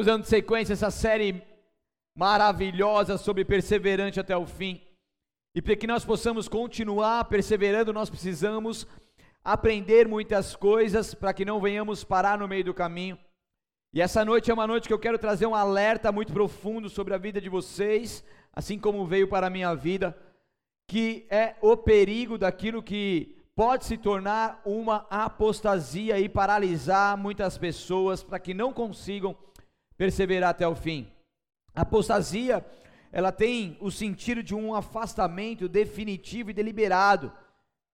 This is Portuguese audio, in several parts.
Estamos dando sequência a essa série maravilhosa sobre perseverante até o fim. E para que nós possamos continuar perseverando, nós precisamos aprender muitas coisas para que não venhamos parar no meio do caminho. E essa noite é uma noite que eu quero trazer um alerta muito profundo sobre a vida de vocês, assim como veio para a minha vida, que é o perigo daquilo que pode se tornar uma apostasia e paralisar muitas pessoas para que não consigam perseverar até o fim. A apostasia, ela tem o sentido de um afastamento definitivo e deliberado.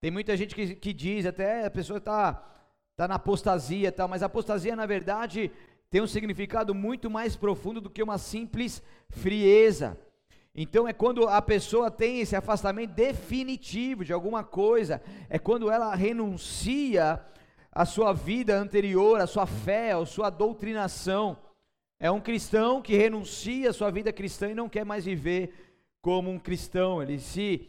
Tem muita gente que, que diz, até a pessoa está tá na apostasia tal, mas apostasia, na verdade, tem um significado muito mais profundo do que uma simples frieza. Então é quando a pessoa tem esse afastamento definitivo de alguma coisa, é quando ela renuncia à sua vida anterior, à sua fé, à sua doutrinação. É um cristão que renuncia à sua vida cristã e não quer mais viver como um cristão. Ele se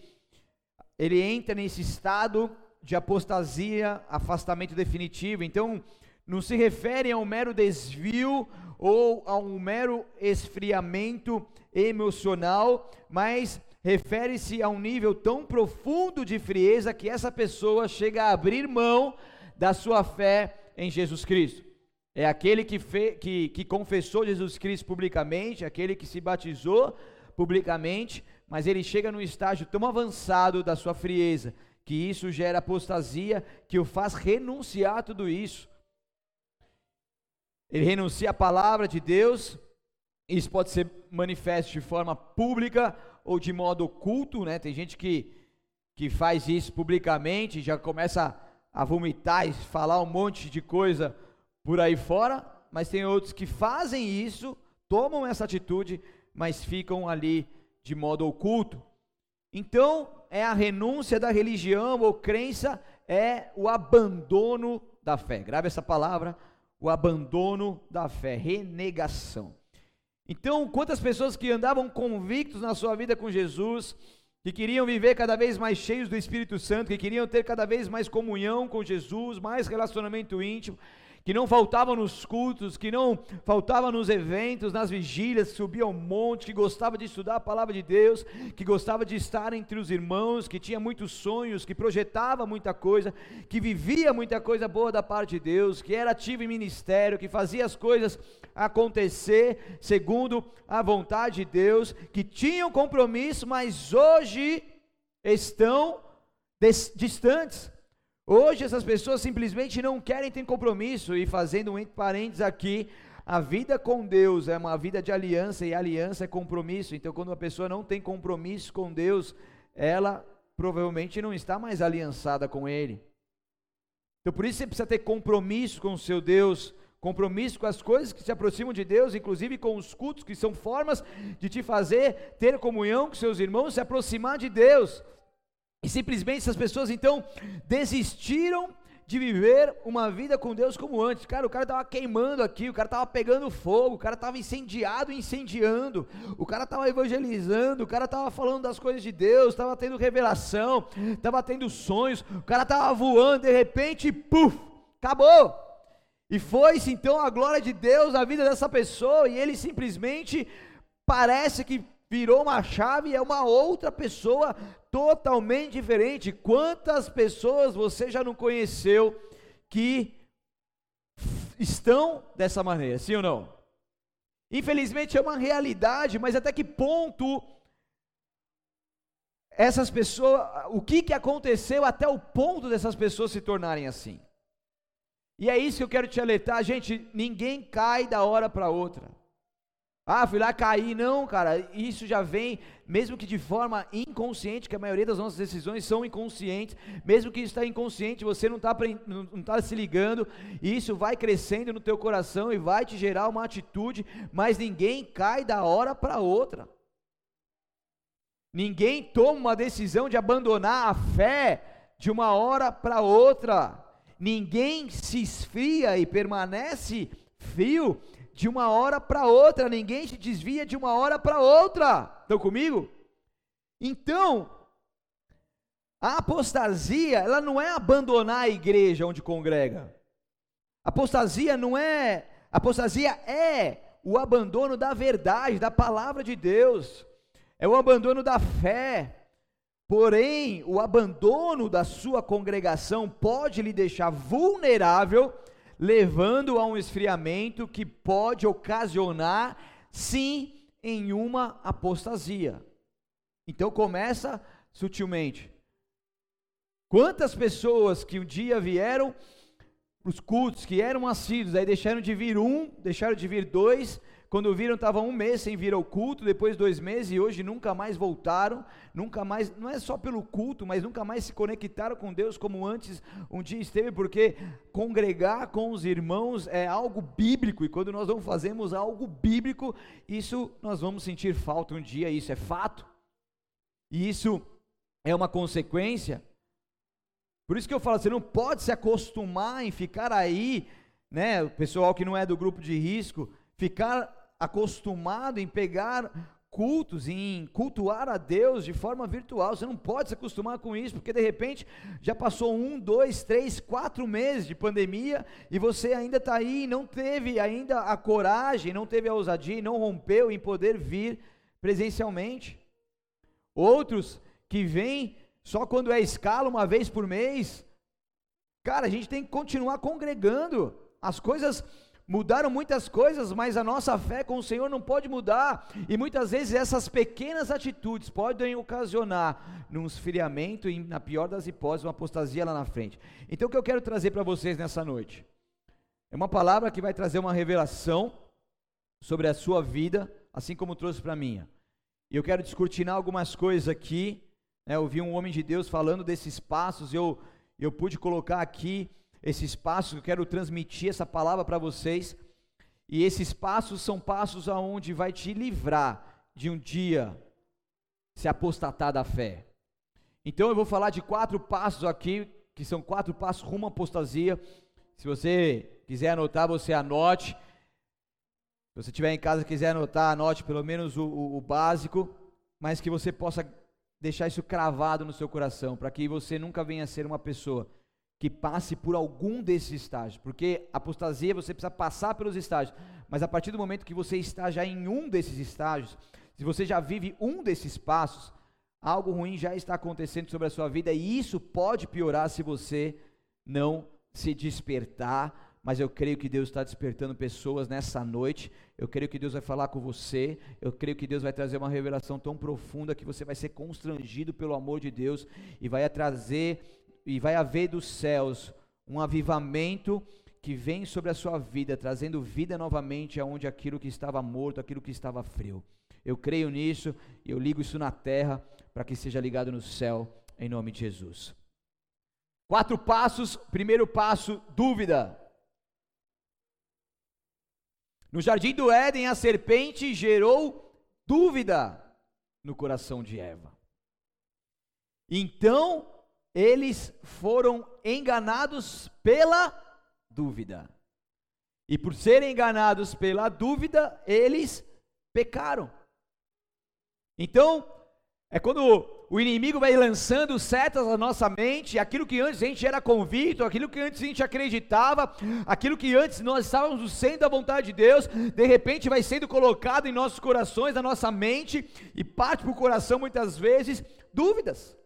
ele entra nesse estado de apostasia, afastamento definitivo. Então, não se refere a um mero desvio ou a um mero esfriamento emocional, mas refere-se a um nível tão profundo de frieza que essa pessoa chega a abrir mão da sua fé em Jesus Cristo. É aquele que, fe, que, que confessou Jesus Cristo publicamente, aquele que se batizou publicamente, mas ele chega num estágio tão avançado da sua frieza, que isso gera apostasia, que o faz renunciar a tudo isso. Ele renuncia à palavra de Deus, isso pode ser manifesto de forma pública ou de modo oculto, né? Tem gente que, que faz isso publicamente, já começa a vomitar e falar um monte de coisa por aí fora, mas tem outros que fazem isso, tomam essa atitude, mas ficam ali de modo oculto. Então, é a renúncia da religião ou crença, é o abandono da fé. Grave essa palavra, o abandono da fé, renegação. Então, quantas pessoas que andavam convictos na sua vida com Jesus, que queriam viver cada vez mais cheios do Espírito Santo, que queriam ter cada vez mais comunhão com Jesus, mais relacionamento íntimo, que não faltava nos cultos, que não faltava nos eventos, nas vigílias, que subia ao monte, que gostava de estudar a palavra de Deus, que gostava de estar entre os irmãos, que tinha muitos sonhos, que projetava muita coisa, que vivia muita coisa boa da parte de Deus, que era ativo em ministério, que fazia as coisas acontecer segundo a vontade de Deus, que tinham compromisso, mas hoje estão distantes Hoje essas pessoas simplesmente não querem ter compromisso e fazendo um entre parênteses aqui, a vida com Deus é uma vida de aliança e aliança é compromisso. Então quando uma pessoa não tem compromisso com Deus, ela provavelmente não está mais aliançada com ele. Então por isso você precisa ter compromisso com o seu Deus, compromisso com as coisas que se aproximam de Deus, inclusive com os cultos que são formas de te fazer ter comunhão com seus irmãos, se aproximar de Deus. E simplesmente essas pessoas então desistiram de viver uma vida com Deus como antes. Cara, o cara estava queimando aqui, o cara estava pegando fogo, o cara estava incendiado incendiando, o cara estava evangelizando, o cara estava falando das coisas de Deus, estava tendo revelação, estava tendo sonhos, o cara estava voando, de repente, puf, acabou. E foi-se então a glória de Deus na vida dessa pessoa, e ele simplesmente parece que virou uma chave e é uma outra pessoa totalmente diferente. Quantas pessoas você já não conheceu que estão dessa maneira, sim ou não? Infelizmente é uma realidade, mas até que ponto essas pessoas, o que, que aconteceu até o ponto dessas pessoas se tornarem assim? E é isso que eu quero te alertar, gente, ninguém cai da hora para outra. Ah, fui lá cair. Não, cara, isso já vem, mesmo que de forma inconsciente, que a maioria das nossas decisões são inconscientes, mesmo que está inconsciente, você não está não tá se ligando, e isso vai crescendo no teu coração e vai te gerar uma atitude, mas ninguém cai da hora para outra. Ninguém toma uma decisão de abandonar a fé de uma hora para outra. Ninguém se esfria e permanece frio de uma hora para outra, ninguém se desvia de uma hora para outra. Estão comigo? Então, a apostasia, ela não é abandonar a igreja onde congrega. Apostasia não é, apostasia é o abandono da verdade, da palavra de Deus, é o abandono da fé. Porém, o abandono da sua congregação pode lhe deixar vulnerável, levando a um esfriamento que pode ocasionar, sim, em uma apostasia. Então começa sutilmente. Quantas pessoas que um dia vieram os cultos que eram assíduos, aí deixaram de vir um, deixaram de vir dois, quando viram estavam um mês sem vir ao culto, depois dois meses e hoje nunca mais voltaram, nunca mais, não é só pelo culto, mas nunca mais se conectaram com Deus como antes um dia esteve, porque congregar com os irmãos é algo bíblico e quando nós não fazemos algo bíblico, isso nós vamos sentir falta um dia, isso é fato, e isso é uma consequência. Por isso que eu falo, você não pode se acostumar em ficar aí, né, o pessoal que não é do grupo de risco, ficar acostumado em pegar cultos, em cultuar a Deus de forma virtual. Você não pode se acostumar com isso, porque de repente já passou um, dois, três, quatro meses de pandemia e você ainda está aí não teve ainda a coragem, não teve a ousadia não rompeu em poder vir presencialmente. Outros que vêm só quando é escala, uma vez por mês. Cara, a gente tem que continuar congregando. As coisas mudaram muitas coisas, mas a nossa fé com o Senhor não pode mudar. E muitas vezes essas pequenas atitudes podem ocasionar num esfriamento e, na pior das hipóteses, uma apostasia lá na frente. Então, o que eu quero trazer para vocês nessa noite é uma palavra que vai trazer uma revelação sobre a sua vida, assim como trouxe para a minha. E eu quero descortinar algumas coisas aqui né, eu vi um homem de Deus falando desses passos, eu, eu pude colocar aqui esses passos, eu quero transmitir essa palavra para vocês. E esses passos são passos aonde vai te livrar de um dia se apostatar da fé. Então eu vou falar de quatro passos aqui, que são quatro passos rumo à apostasia. Se você quiser anotar, você anote. Se você estiver em casa e quiser anotar, anote pelo menos o, o, o básico, mas que você possa deixar isso cravado no seu coração, para que você nunca venha a ser uma pessoa que passe por algum desses estágios, porque apostasia você precisa passar pelos estágios, mas a partir do momento que você está já em um desses estágios, se você já vive um desses passos, algo ruim já está acontecendo sobre a sua vida e isso pode piorar se você não se despertar mas eu creio que Deus está despertando pessoas nessa noite. Eu creio que Deus vai falar com você. Eu creio que Deus vai trazer uma revelação tão profunda que você vai ser constrangido pelo amor de Deus e vai trazer e vai haver dos céus um avivamento que vem sobre a sua vida, trazendo vida novamente aonde aquilo que estava morto, aquilo que estava frio. Eu creio nisso e eu ligo isso na terra para que seja ligado no céu, em nome de Jesus. Quatro passos. Primeiro passo: dúvida. No jardim do Éden, a serpente gerou dúvida no coração de Eva. Então, eles foram enganados pela dúvida. E por serem enganados pela dúvida, eles pecaram. Então, é quando o inimigo vai lançando setas na nossa mente, aquilo que antes a gente era convicto, aquilo que antes a gente acreditava, aquilo que antes nós estávamos sendo a vontade de Deus, de repente vai sendo colocado em nossos corações, na nossa mente, e parte para o coração muitas vezes dúvidas.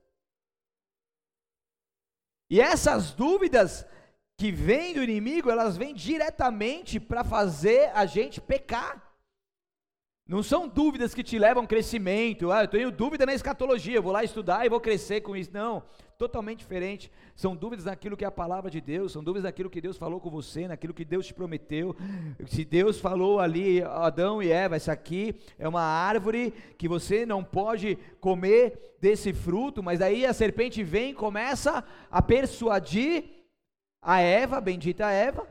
E essas dúvidas que vêm do inimigo, elas vêm diretamente para fazer a gente pecar. Não são dúvidas que te levam crescimento. Ah, eu tenho dúvida na escatologia, eu vou lá estudar e vou crescer com isso. Não, totalmente diferente. São dúvidas naquilo que é a palavra de Deus, são dúvidas naquilo que Deus falou com você, naquilo que Deus te prometeu. Se Deus falou ali, Adão e Eva, essa aqui é uma árvore que você não pode comer desse fruto, mas aí a serpente vem e começa a persuadir a Eva, bendita Eva,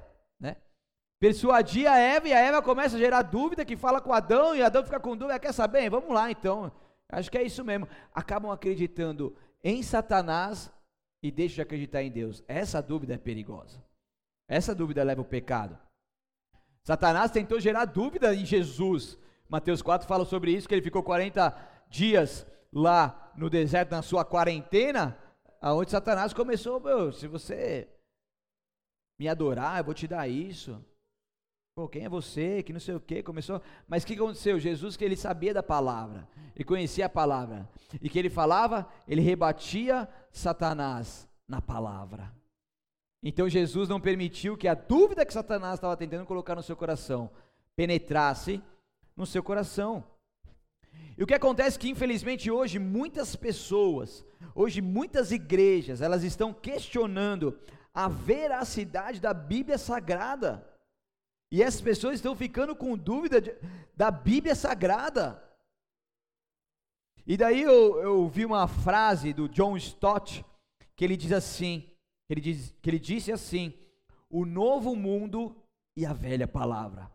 persuadir a Eva e a Eva começa a gerar dúvida, que fala com Adão e Adão fica com dúvida, quer saber? Vamos lá então. Acho que é isso mesmo. Acabam acreditando em Satanás e deixam de acreditar em Deus. Essa dúvida é perigosa. Essa dúvida leva ao pecado. Satanás tentou gerar dúvida em Jesus. Mateus 4 fala sobre isso, que ele ficou 40 dias lá no deserto na sua quarentena, aonde Satanás começou, meu, se você me adorar, eu vou te dar isso. Pô, quem é você? Que não sei o que, começou. Mas o que aconteceu? Jesus que ele sabia da palavra, ele conhecia a palavra, e que ele falava, ele rebatia Satanás na palavra. Então Jesus não permitiu que a dúvida que Satanás estava tentando colocar no seu coração penetrasse no seu coração. E o que acontece é que infelizmente hoje muitas pessoas, hoje muitas igrejas, elas estão questionando a veracidade da Bíblia Sagrada. E essas pessoas estão ficando com dúvida de, da Bíblia Sagrada. E daí eu, eu vi uma frase do John Stott que ele diz assim, ele, diz, que ele disse assim: o novo mundo e a velha palavra.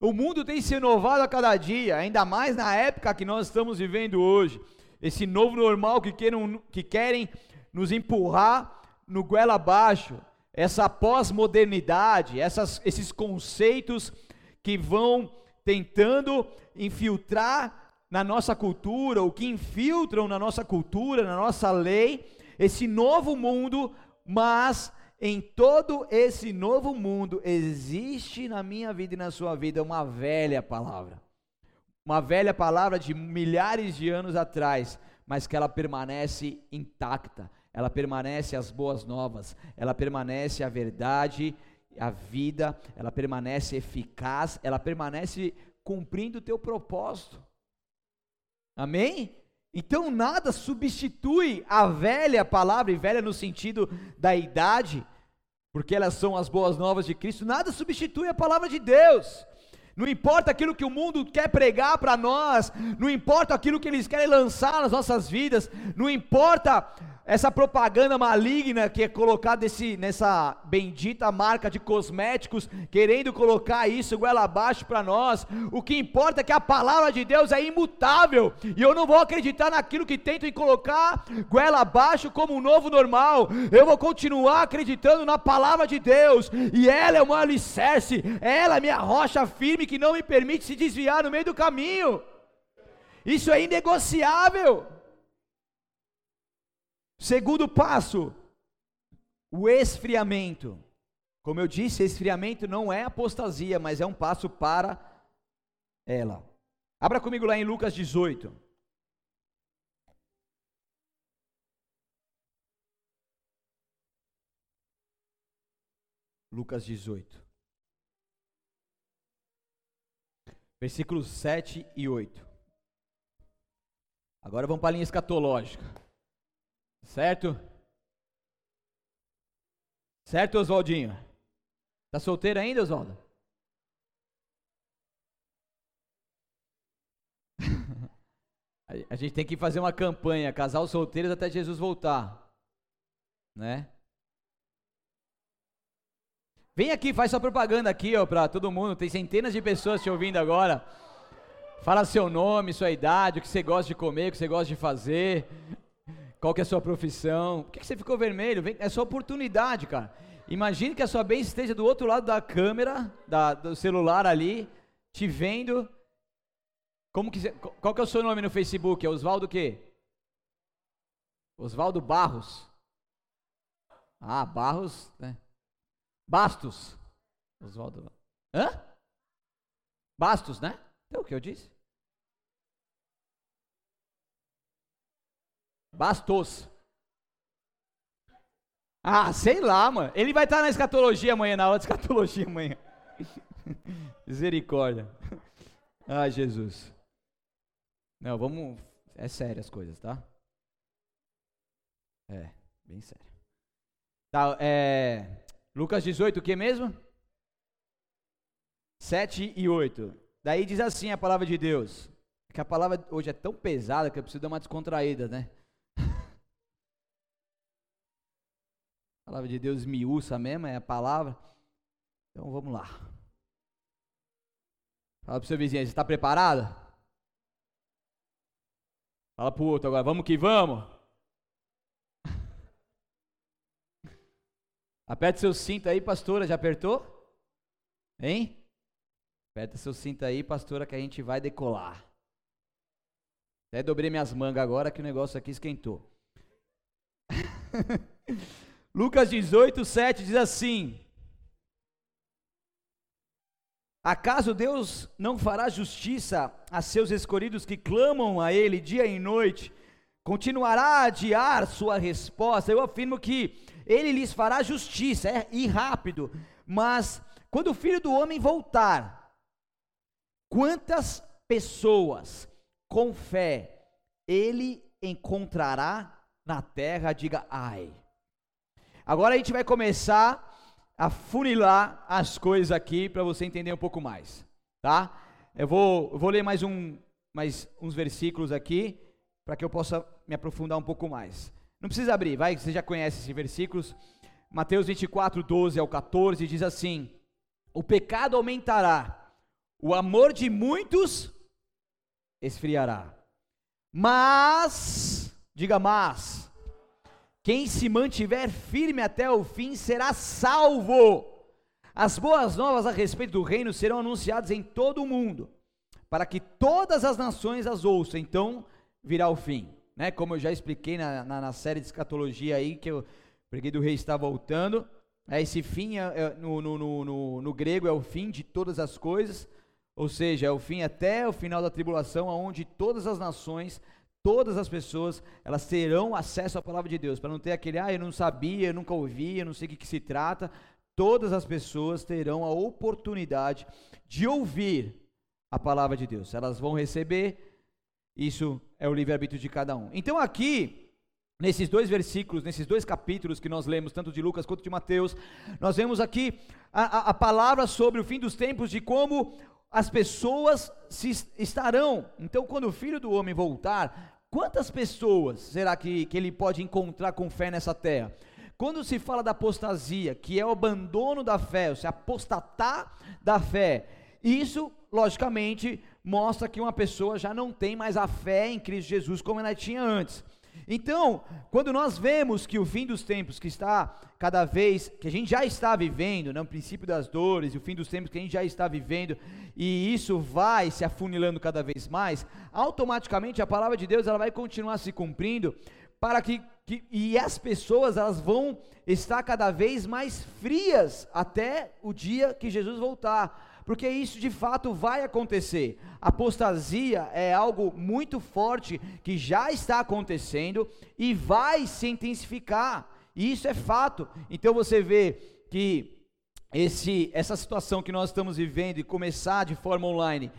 O mundo tem se renovado a cada dia, ainda mais na época que nós estamos vivendo hoje. Esse novo normal que, queiram, que querem nos empurrar no goela abaixo, essa pós-modernidade, esses conceitos que vão tentando infiltrar na nossa cultura, ou que infiltram na nossa cultura, na nossa lei, esse novo mundo, mas em todo esse novo mundo existe na minha vida e na sua vida uma velha palavra. Uma velha palavra de milhares de anos atrás, mas que ela permanece intacta. Ela permanece as boas novas, ela permanece a verdade, a vida, ela permanece eficaz, ela permanece cumprindo o teu propósito. Amém? Então nada substitui a velha palavra, e velha no sentido da idade, porque elas são as boas novas de Cristo, nada substitui a palavra de Deus. Não importa aquilo que o mundo quer pregar para nós, não importa aquilo que eles querem lançar nas nossas vidas, não importa essa propaganda maligna que é colocada nessa bendita marca de cosméticos, querendo colocar isso goela abaixo para nós. O que importa é que a palavra de Deus é imutável, e eu não vou acreditar naquilo que tentam colocar goela abaixo como um novo normal. Eu vou continuar acreditando na palavra de Deus, e ela é uma alicerce, ela é minha rocha firme que não me permite se desviar no meio do caminho. Isso é inegociável. Segundo passo, o esfriamento. Como eu disse, esfriamento não é apostasia, mas é um passo para ela. Abra comigo lá em Lucas 18. Lucas 18. Versículos 7 e 8. Agora vamos para a linha escatológica. Certo? Certo, Oswaldinho? Tá solteiro ainda, Oswaldo? A gente tem que fazer uma campanha, casal solteiros até Jesus voltar. Né? Vem aqui, faz sua propaganda aqui, ó, para todo mundo. Tem centenas de pessoas te ouvindo agora. Fala seu nome, sua idade, o que você gosta de comer, o que você gosta de fazer. Qual que é a sua profissão? Por que, que você ficou vermelho? Vem, é sua oportunidade, cara. Imagine que a sua bênção esteja do outro lado da câmera, da, do celular ali, te vendo. Como que, qual que é o seu nome no Facebook? É Oswaldo quê? Oswaldo Barros. Ah, Barros, né? Bastos. Oswaldo. Hã? Bastos, né? É o que eu disse? Bastos. Ah, sei lá, mano. Ele vai estar na escatologia amanhã, na aula de escatologia amanhã. Misericórdia. Ai, Jesus. Não, vamos. É sério as coisas, tá? É, bem sério. Tá, é. Lucas 18, o que mesmo? 7 e 8. Daí diz assim a palavra de Deus. Que a palavra hoje é tão pesada que eu preciso dar uma descontraída, né? A palavra de Deus miúça mesmo, é a palavra. Então vamos lá. Fala para o seu vizinho, você está preparado? Fala para o outro agora, vamos que vamos. Aperta seu cinto aí, pastora, já apertou? Hein? Aperta seu cinto aí, pastora, que a gente vai decolar. Até dobrei minhas mangas agora que o negócio aqui esquentou. Lucas 18, 7 diz assim: Acaso Deus não fará justiça a seus escolhidos que clamam a Ele dia e noite? Continuará a adiar sua resposta? Eu afirmo que Ele lhes fará justiça, é, e rápido. Mas quando o Filho do Homem voltar, quantas pessoas com fé Ele encontrará na terra? Diga ai. Agora a gente vai começar afunilar as coisas aqui para você entender um pouco mais, tá? Eu vou, eu vou ler mais, um, mais uns versículos aqui para que eu possa me aprofundar um pouco mais. Não precisa abrir, vai, você já conhece esses versículos. Mateus 24, 12 ao 14 diz assim: O pecado aumentará, o amor de muitos esfriará. Mas, diga mas, quem se mantiver firme até o fim será salvo. As boas novas a respeito do reino serão anunciadas em todo o mundo, para que todas as nações as ouçam. Então virá o fim. Né? Como eu já expliquei na, na, na série de escatologia aí, que eu preguei do rei está voltando. É, esse fim é, é, no, no, no, no, grego é o fim de todas as coisas, ou seja, é o fim até o final da tribulação, onde todas as nações todas as pessoas, elas terão acesso à palavra de Deus, para não ter aquele, ah, eu não sabia, eu nunca ouvi, eu não sei o que, que se trata. Todas as pessoas terão a oportunidade de ouvir a palavra de Deus. Elas vão receber, isso é o livre-arbítrio de cada um. Então aqui, nesses dois versículos, nesses dois capítulos que nós lemos, tanto de Lucas quanto de Mateus, nós vemos aqui a, a, a palavra sobre o fim dos tempos, de como as pessoas se estarão. Então, quando o filho do homem voltar, Quantas pessoas será que, que ele pode encontrar com fé nessa terra? Quando se fala da apostasia, que é o abandono da fé, se apostatar da fé, isso, logicamente, mostra que uma pessoa já não tem mais a fé em Cristo Jesus como ela tinha antes. Então, quando nós vemos que o fim dos tempos que está cada vez, que a gente já está vivendo, né, o princípio das dores, e o fim dos tempos que a gente já está vivendo, e isso vai se afunilando cada vez mais, automaticamente a palavra de Deus ela vai continuar se cumprindo para que, que e as pessoas elas vão estar cada vez mais frias até o dia que Jesus voltar porque isso de fato vai acontecer. Apostasia é algo muito forte que já está acontecendo e vai se intensificar. Isso é fato. Então você vê que esse, essa situação que nós estamos vivendo e começar de forma online,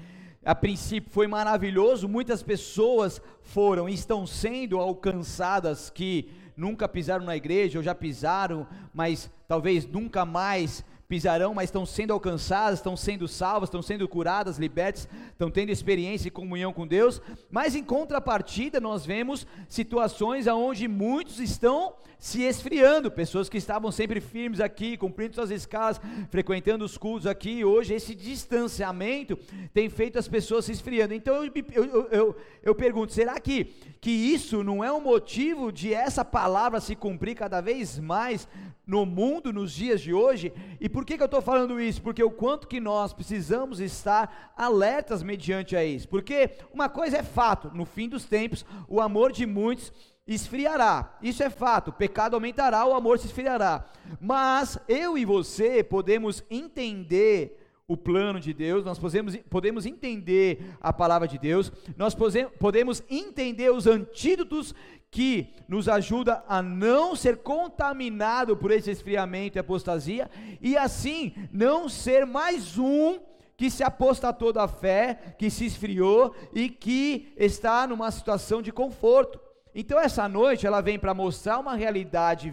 a princípio foi maravilhoso, muitas pessoas foram e estão sendo alcançadas que nunca pisaram na igreja ou já pisaram, mas talvez nunca mais pisarão, mas estão sendo alcançadas, estão sendo salvas, estão sendo curadas, libertas, estão tendo experiência e comunhão com Deus. Mas em contrapartida, nós vemos situações onde muitos estão se esfriando, pessoas que estavam sempre firmes aqui, cumprindo suas escalas, frequentando os cultos aqui, hoje esse distanciamento tem feito as pessoas se esfriando. Então eu, eu, eu, eu pergunto, será que, que isso não é um motivo de essa palavra se cumprir cada vez mais no mundo nos dias de hoje? E por que, que eu estou falando isso? Porque o quanto que nós precisamos estar alertas mediante a isso. Porque uma coisa é fato, no fim dos tempos, o amor de muitos esfriará. Isso é fato. O pecado aumentará, o amor se esfriará. Mas eu e você podemos entender o plano de Deus, nós podemos, podemos entender a palavra de Deus, nós podemos entender os antídotos que nos ajuda a não ser contaminado por esse esfriamento e apostasia, e assim não ser mais um que se apostatou da fé, que se esfriou e que está numa situação de conforto. Então essa noite ela vem para mostrar uma realidade,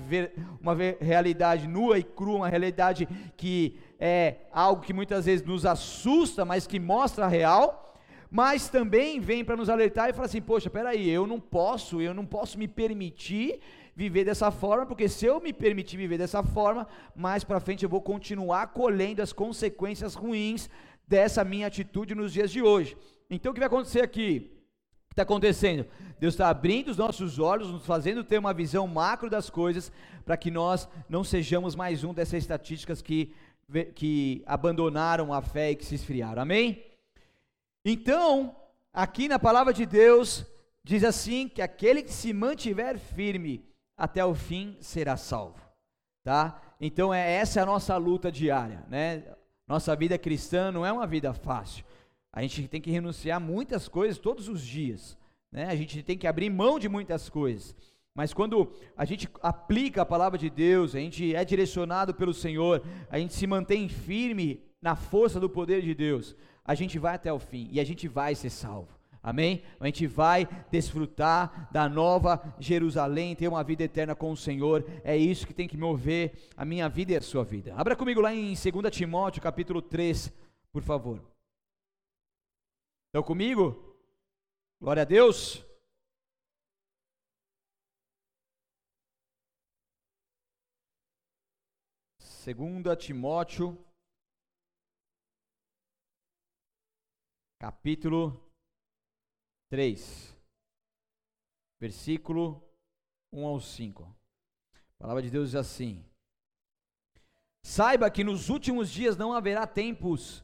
uma realidade nua e crua, uma realidade que é algo que muitas vezes nos assusta, mas que mostra a real, mas também vem para nos alertar e falar assim, poxa, peraí, eu não posso, eu não posso me permitir viver dessa forma, porque se eu me permitir viver dessa forma, mais para frente eu vou continuar colhendo as consequências ruins dessa minha atitude nos dias de hoje. Então o que vai acontecer aqui? que está acontecendo? Deus está abrindo os nossos olhos, nos fazendo ter uma visão macro das coisas, para que nós não sejamos mais um dessas estatísticas que, que abandonaram a fé e que se esfriaram. Amém? Então, aqui na palavra de Deus, diz assim: que aquele que se mantiver firme até o fim será salvo. Tá? Então, é, essa é a nossa luta diária, né? Nossa vida cristã não é uma vida fácil. A gente tem que renunciar a muitas coisas todos os dias. Né? A gente tem que abrir mão de muitas coisas. Mas quando a gente aplica a palavra de Deus, a gente é direcionado pelo Senhor, a gente se mantém firme na força do poder de Deus, a gente vai até o fim e a gente vai ser salvo. Amém? A gente vai desfrutar da nova Jerusalém, ter uma vida eterna com o Senhor. É isso que tem que mover a minha vida e a sua vida. Abra comigo lá em 2 Timóteo, capítulo 3, por favor. Estão comigo? Glória a Deus. Segunda Timóteo, capítulo 3, versículo 1 ao 5. A palavra de Deus diz assim: Saiba que nos últimos dias não haverá tempos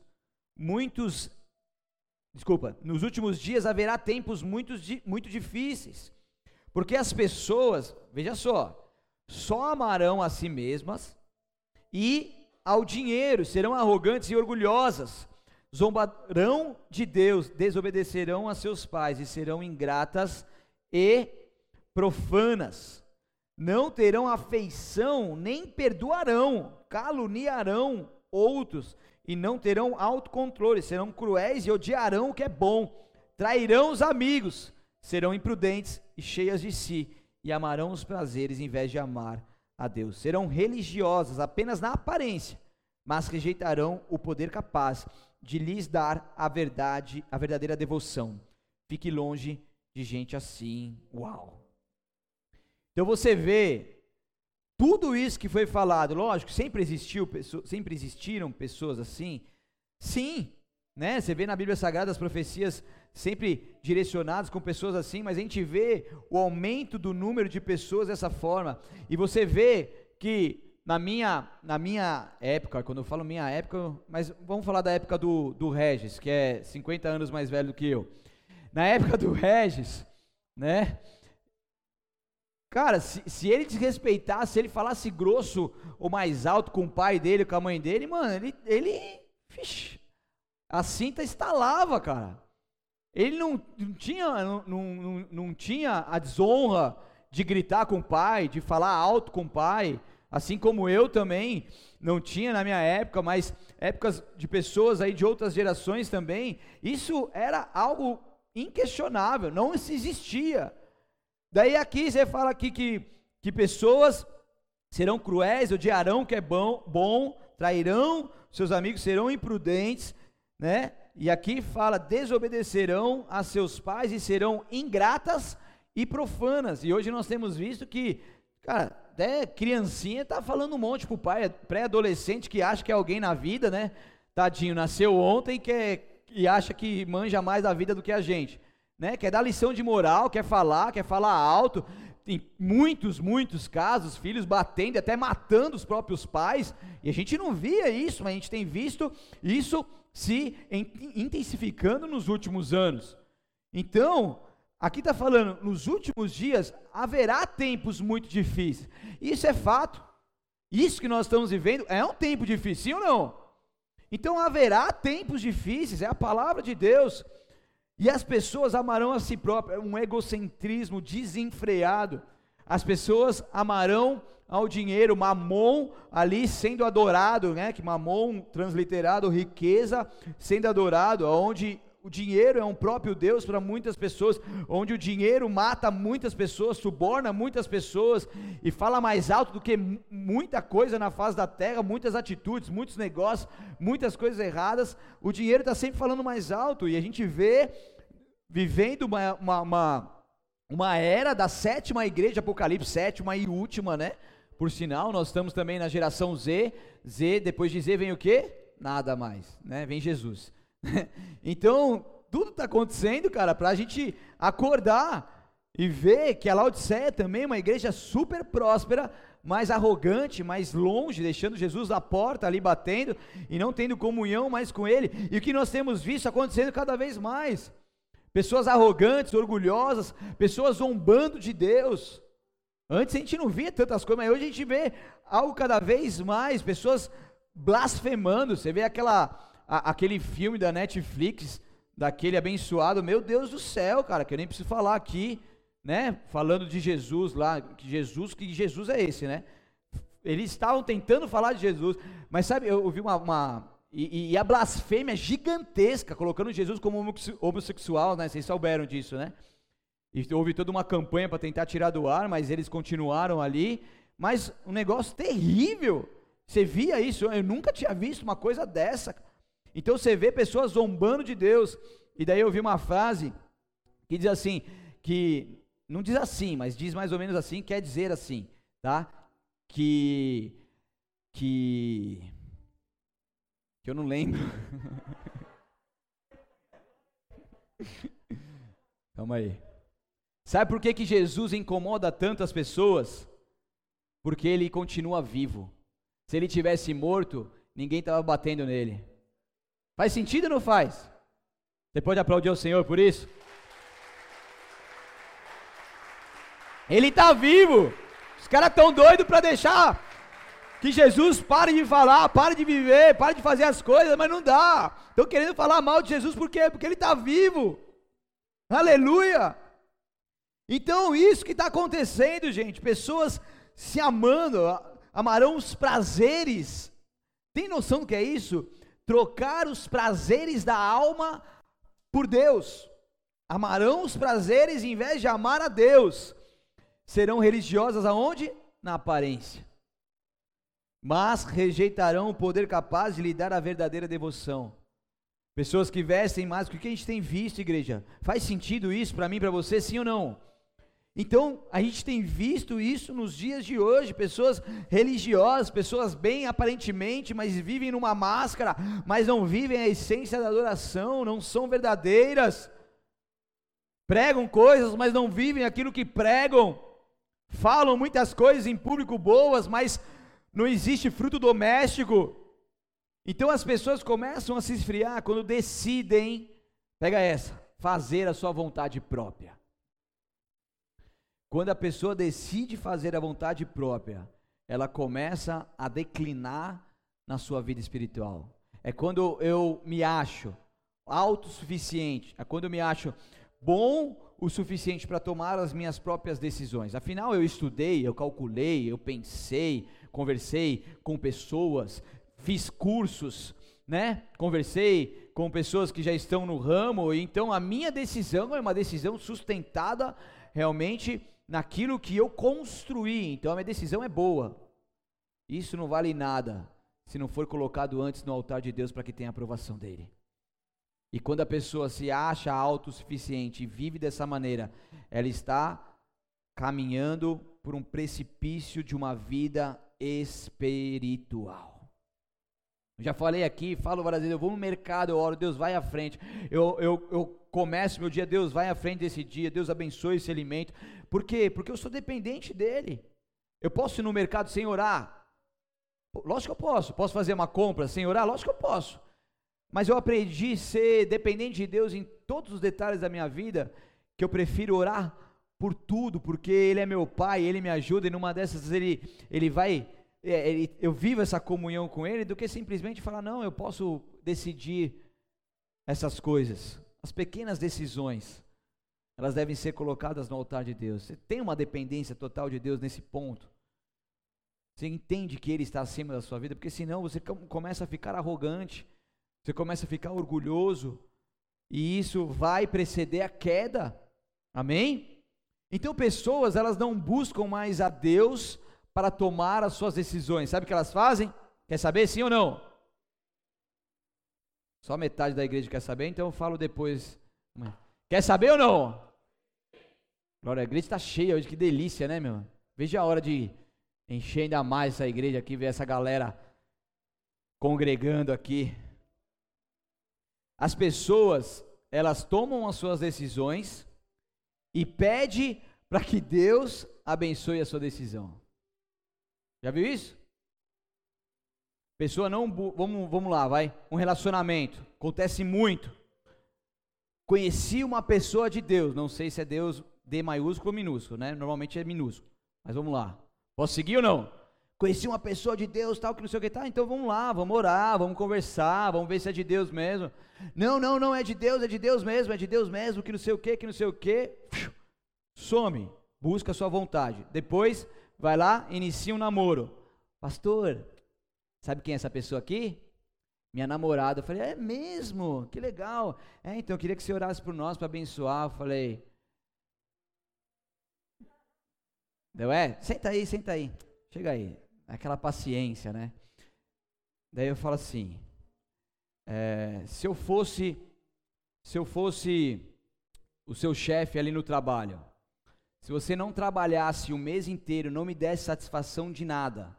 muitos Desculpa, nos últimos dias haverá tempos muito, muito difíceis, porque as pessoas, veja só, só amarão a si mesmas e ao dinheiro, serão arrogantes e orgulhosas, zombarão de Deus, desobedecerão a seus pais e serão ingratas e profanas. Não terão afeição, nem perdoarão, caluniarão outros e não terão autocontrole, serão cruéis e odiarão o que é bom, trairão os amigos, serão imprudentes e cheias de si e amarão os prazeres em vez de amar a Deus. Serão religiosas apenas na aparência, mas rejeitarão o poder capaz de lhes dar a verdade, a verdadeira devoção. Fique longe de gente assim. Uau! Então você vê tudo isso que foi falado, lógico, sempre existiu, sempre existiram pessoas assim. Sim, né? Você vê na Bíblia Sagrada as profecias sempre direcionadas com pessoas assim, mas a gente vê o aumento do número de pessoas dessa forma. E você vê que na minha, na minha época, quando eu falo minha época, mas vamos falar da época do, do Regis, que é 50 anos mais velho do que eu. Na época do Regis, né? Cara, se, se ele desrespeitasse, se ele falasse grosso ou mais alto com o pai dele, com a mãe dele, mano, ele, ele fixe, a cinta estalava, cara. Ele não, não tinha, não, não, não tinha a desonra de gritar com o pai, de falar alto com o pai, Assim como eu também não tinha na minha época, mas épocas de pessoas aí de outras gerações também, isso era algo inquestionável, não existia. Daí aqui você fala aqui que, que pessoas serão cruéis, odiarão o que é bom, bom, trairão, seus amigos serão imprudentes, né? E aqui fala desobedecerão a seus pais e serão ingratas e profanas. E hoje nós temos visto que, cara, até criancinha tá falando um monte pro pai, pré-adolescente que acha que é alguém na vida, né? Tadinho, nasceu ontem quer, e acha que manja mais da vida do que a gente, né? Quer dar lição de moral, quer falar, quer falar alto. Tem muitos, muitos casos, filhos batendo, até matando os próprios pais, e a gente não via isso, mas a gente tem visto isso se intensificando nos últimos anos. Então, Aqui está falando, nos últimos dias haverá tempos muito difíceis. Isso é fato. Isso que nós estamos vivendo é um tempo difícil, sim ou não? Então haverá tempos difíceis, é a palavra de Deus. E as pessoas amarão a si próprias, é um egocentrismo desenfreado. As pessoas amarão ao dinheiro, mamon ali sendo adorado, né? Que mamon transliterado riqueza sendo adorado, onde o dinheiro é um próprio Deus para muitas pessoas, onde o dinheiro mata muitas pessoas, suborna muitas pessoas e fala mais alto do que muita coisa na face da terra, muitas atitudes, muitos negócios, muitas coisas erradas. O dinheiro está sempre falando mais alto e a gente vê vivendo uma, uma, uma, uma era da sétima igreja, Apocalipse, sétima e última, né? Por sinal, nós estamos também na geração Z. Z, depois de Z vem o quê? Nada mais, né? Vem Jesus. então, tudo está acontecendo, cara, para a gente acordar e ver que a Laodiceia também é uma igreja super próspera, mais arrogante, mais longe, deixando Jesus à porta ali batendo e não tendo comunhão mais com Ele. E o que nós temos visto acontecendo cada vez mais: pessoas arrogantes, orgulhosas, pessoas zombando de Deus. Antes a gente não via tantas coisas, mas hoje a gente vê algo cada vez mais, pessoas blasfemando. Você vê aquela, a, aquele filme da Netflix, daquele abençoado, meu Deus do céu, cara, que eu nem preciso falar aqui, né? Falando de Jesus lá, que Jesus, que Jesus é esse, né? Eles estavam tentando falar de Jesus, mas sabe, eu ouvi uma, uma e, e, a blasfêmia é gigantesca, colocando Jesus como homossexual, né? Vocês souberam disso, né? E houve toda uma campanha para tentar tirar do ar, mas eles continuaram ali. Mas um negócio terrível. Você via isso? Eu nunca tinha visto uma coisa dessa. Então você vê pessoas zombando de Deus. E daí eu vi uma frase que diz assim, que não diz assim, mas diz mais ou menos assim, quer dizer assim, tá? Que que que eu não lembro. Calma aí. Sabe por que, que Jesus incomoda tantas pessoas? Porque ele continua vivo. Se ele tivesse morto, ninguém estava batendo nele. Faz sentido ou não faz? Você pode aplaudir o Senhor por isso? Ele está vivo. Os caras estão doidos para deixar que Jesus pare de falar, pare de viver, pare de fazer as coisas, mas não dá. Estão querendo falar mal de Jesus por quê? Porque ele está vivo. Aleluia. Então, isso que está acontecendo, gente, pessoas se amando, amarão os prazeres. Tem noção do que é isso? Trocar os prazeres da alma por Deus. Amarão os prazeres em vez de amar a Deus. Serão religiosas aonde? Na aparência. Mas rejeitarão o poder capaz de lhe dar a verdadeira devoção. Pessoas que vestem mais, o que a gente tem visto, igreja? Faz sentido isso para mim, para você, sim ou não? Então, a gente tem visto isso nos dias de hoje, pessoas religiosas, pessoas bem aparentemente, mas vivem numa máscara, mas não vivem a essência da adoração, não são verdadeiras. Pregam coisas, mas não vivem aquilo que pregam. Falam muitas coisas em público boas, mas não existe fruto doméstico. Então as pessoas começam a se esfriar quando decidem, pega essa, fazer a sua vontade própria. Quando a pessoa decide fazer a vontade própria, ela começa a declinar na sua vida espiritual. É quando eu me acho autossuficiente, é quando eu me acho bom o suficiente para tomar as minhas próprias decisões. Afinal, eu estudei, eu calculei, eu pensei, conversei com pessoas, fiz cursos, né? Conversei com pessoas que já estão no ramo, então a minha decisão é uma decisão sustentada realmente naquilo que eu construí. Então a minha decisão é boa. Isso não vale nada se não for colocado antes no altar de Deus para que tenha aprovação dele. E quando a pessoa se acha autossuficiente e vive dessa maneira, ela está caminhando por um precipício de uma vida espiritual. Já falei aqui, falo várias vezes, eu vou no mercado, eu oro, Deus vai à frente. Eu, eu, eu começo meu dia, Deus vai à frente desse dia, Deus abençoe esse alimento. Por quê? Porque eu sou dependente dele. Eu posso ir no mercado sem orar? Lógico que eu posso. Posso fazer uma compra sem orar? Lógico que eu posso. Mas eu aprendi a ser dependente de Deus em todos os detalhes da minha vida, que eu prefiro orar por tudo, porque Ele é meu Pai, Ele me ajuda, e numa dessas Ele, ele vai ele, eu vivo essa comunhão com Ele, do que simplesmente falar, não, eu posso decidir essas coisas. As pequenas decisões, elas devem ser colocadas no altar de Deus. Você tem uma dependência total de Deus nesse ponto. Você entende que Ele está acima da sua vida, porque senão você começa a ficar arrogante, você começa a ficar orgulhoso, e isso vai preceder a queda. Amém? Então pessoas, elas não buscam mais a Deus para tomar as suas decisões. Sabe o que elas fazem? Quer saber sim ou não? Só metade da igreja quer saber, então eu falo depois. Quer saber ou não? Glória, a igreja está cheia hoje, que delícia, né, meu? Veja a hora de encher ainda mais essa igreja aqui, ver essa galera congregando aqui. As pessoas, elas tomam as suas decisões e pede para que Deus abençoe a sua decisão. Já viu isso? Pessoa não. Vamos, vamos lá, vai. Um relacionamento. Acontece muito. Conheci uma pessoa de Deus. Não sei se é Deus D maiúsculo ou minúsculo, né? Normalmente é minúsculo. Mas vamos lá. Posso seguir ou não? conheci uma pessoa de Deus, tal, que não sei o que, tá, então vamos lá, vamos orar, vamos conversar, vamos ver se é de Deus mesmo. Não, não, não é de Deus, é de Deus mesmo, é de Deus mesmo, que não sei o que, que não sei o que. Some, busca a sua vontade. Depois, vai lá, inicia um namoro. Pastor, sabe quem é essa pessoa aqui? Minha namorada. Eu falei, é mesmo? Que legal. É, então eu queria que você orasse por nós para abençoar. Eu falei, Deu, é? Senta aí, senta aí. Chega aí. Aquela paciência, né? Daí eu falo assim: é, se eu fosse, se eu fosse o seu chefe ali no trabalho, se você não trabalhasse o mês inteiro, não me desse satisfação de nada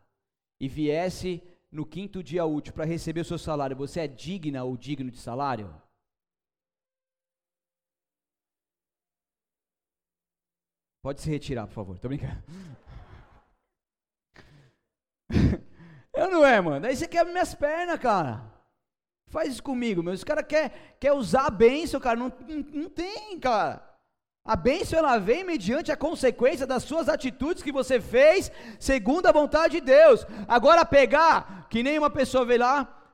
e viesse no quinto dia útil para receber o seu salário, você é digna ou digno de salário? Pode se retirar, por favor. Tô brincando. Eu não é, mano. Aí você quebra minhas pernas, cara. Faz isso comigo, meu. Os cara quer, quer usar a bênção, cara. Não, não, não tem, cara. A bênção ela vem mediante a consequência das suas atitudes que você fez, segundo a vontade de Deus. Agora pegar, que nem uma pessoa veio lá,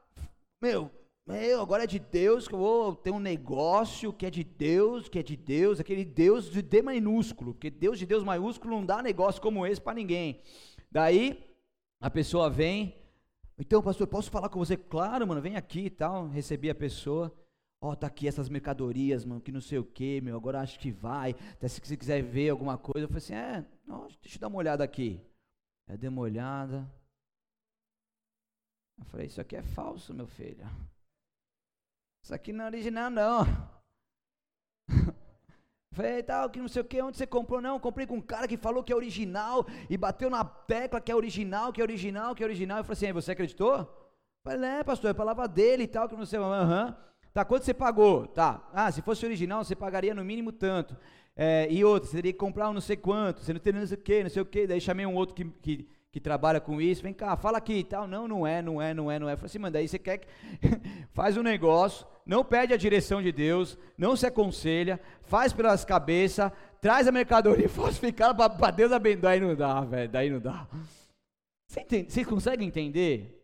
meu, meu, agora é de Deus que eu vou ter um negócio que é de Deus, que é de Deus, aquele Deus de D minúsculo, porque Deus de Deus maiúsculo não dá negócio como esse para ninguém. Daí a pessoa vem, então, pastor, posso falar com você? Claro, mano, vem aqui e tal. Recebi a pessoa. Ó, oh, tá aqui essas mercadorias, mano, que não sei o que, meu, agora acho que vai. Até se você quiser ver alguma coisa, eu falei assim, é, não, deixa eu dar uma olhada aqui. Eu dei uma olhada. Eu falei, isso aqui é falso, meu filho. Isso aqui não é original, não. Falei, tal, que não sei o que, onde você comprou? Não, comprei com um cara que falou que é original e bateu na tecla que é original, que é original, que é original. Eu falei assim, você acreditou? falei, é, pastor, é palavra dele e tal, que não sei, aham. Uhum. Tá, quanto você pagou? Tá, ah, se fosse original, você pagaria no mínimo tanto. É, e outro, você teria que comprar um não sei quanto, você não teria não sei o que, não sei o que. Daí chamei um outro que, que, que trabalha com isso, vem cá, fala aqui e tal. Não, não é, não é, não é, não é. Falei assim, mano, daí você quer que faz um negócio, não pede a direção de Deus, não se aconselha, faz pelas cabeças, traz a mercadoria falsificada para Deus abençoar. Daí não dá, velho, daí não dá. Vocês conseguem entender?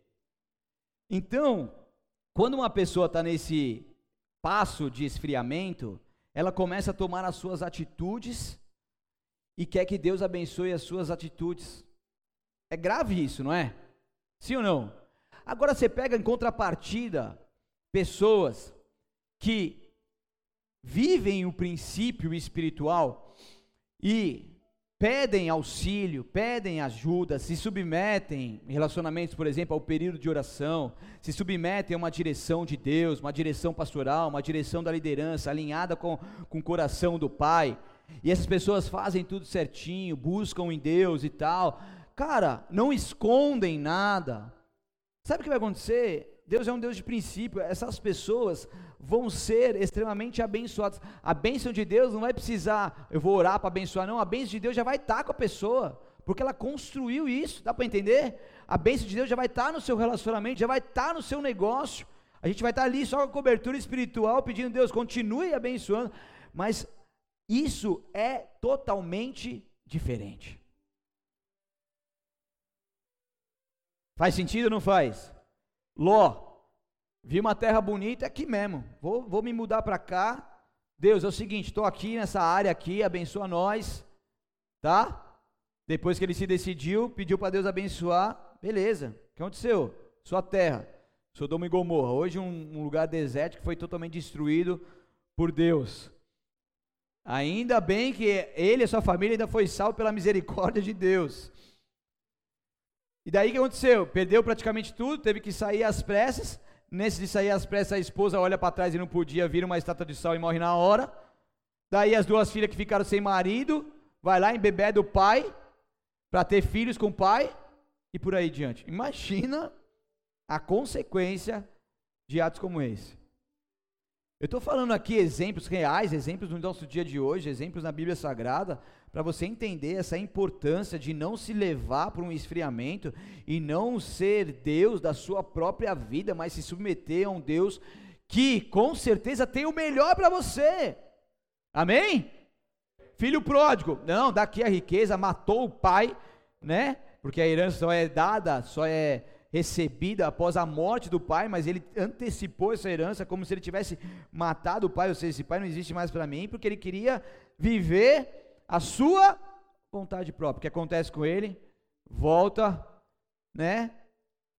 Então, quando uma pessoa está nesse passo de esfriamento, ela começa a tomar as suas atitudes e quer que Deus abençoe as suas atitudes. É grave isso, não é? Sim ou não? Agora você pega em contrapartida pessoas que vivem o princípio espiritual e pedem auxílio, pedem ajuda, se submetem em relacionamentos, por exemplo, ao período de oração, se submetem a uma direção de Deus, uma direção pastoral, uma direção da liderança, alinhada com, com o coração do Pai. E essas pessoas fazem tudo certinho, buscam em Deus e tal. Cara, não escondem nada. Sabe o que vai acontecer? Deus é um Deus de princípio. Essas pessoas vão ser extremamente abençoadas. A bênção de Deus não vai precisar, eu vou orar para abençoar, não. A bênção de Deus já vai estar tá com a pessoa, porque ela construiu isso. Dá para entender? A bênção de Deus já vai estar tá no seu relacionamento, já vai estar tá no seu negócio. A gente vai estar ali só com a cobertura espiritual, pedindo Deus, continue abençoando. Mas isso é totalmente diferente. Faz sentido ou não faz? Ló, vi uma terra bonita aqui mesmo. Vou, vou me mudar para cá. Deus, é o seguinte, estou aqui nessa área aqui, abençoa nós, tá? Depois que ele se decidiu, pediu para Deus abençoar, beleza. O que aconteceu? Sua terra, Sodoma e Gomorra, hoje um, um lugar deserto que foi totalmente destruído por Deus. Ainda bem que ele e sua família ainda foi salvo pela misericórdia de Deus. E daí o que aconteceu? Perdeu praticamente tudo, teve que sair às pressas. Nesse de sair às pressas, a esposa olha para trás e não podia, vira uma estátua de sal e morre na hora. Daí as duas filhas que ficaram sem marido, vai lá em bebê do pai, para ter filhos com o pai, e por aí diante. Imagina a consequência de atos como esse. Eu estou falando aqui exemplos reais, exemplos do nosso dia de hoje, exemplos na Bíblia Sagrada, para você entender essa importância de não se levar por um esfriamento e não ser Deus da sua própria vida, mas se submeter a um Deus que com certeza tem o melhor para você. Amém? Filho pródigo, não, daqui a riqueza, matou o pai, né? Porque a herança só é dada, só é recebida após a morte do pai, mas ele antecipou essa herança como se ele tivesse matado o pai, ou seja, esse pai não existe mais para mim, porque ele queria viver a sua vontade própria. O que acontece com ele? Volta, né?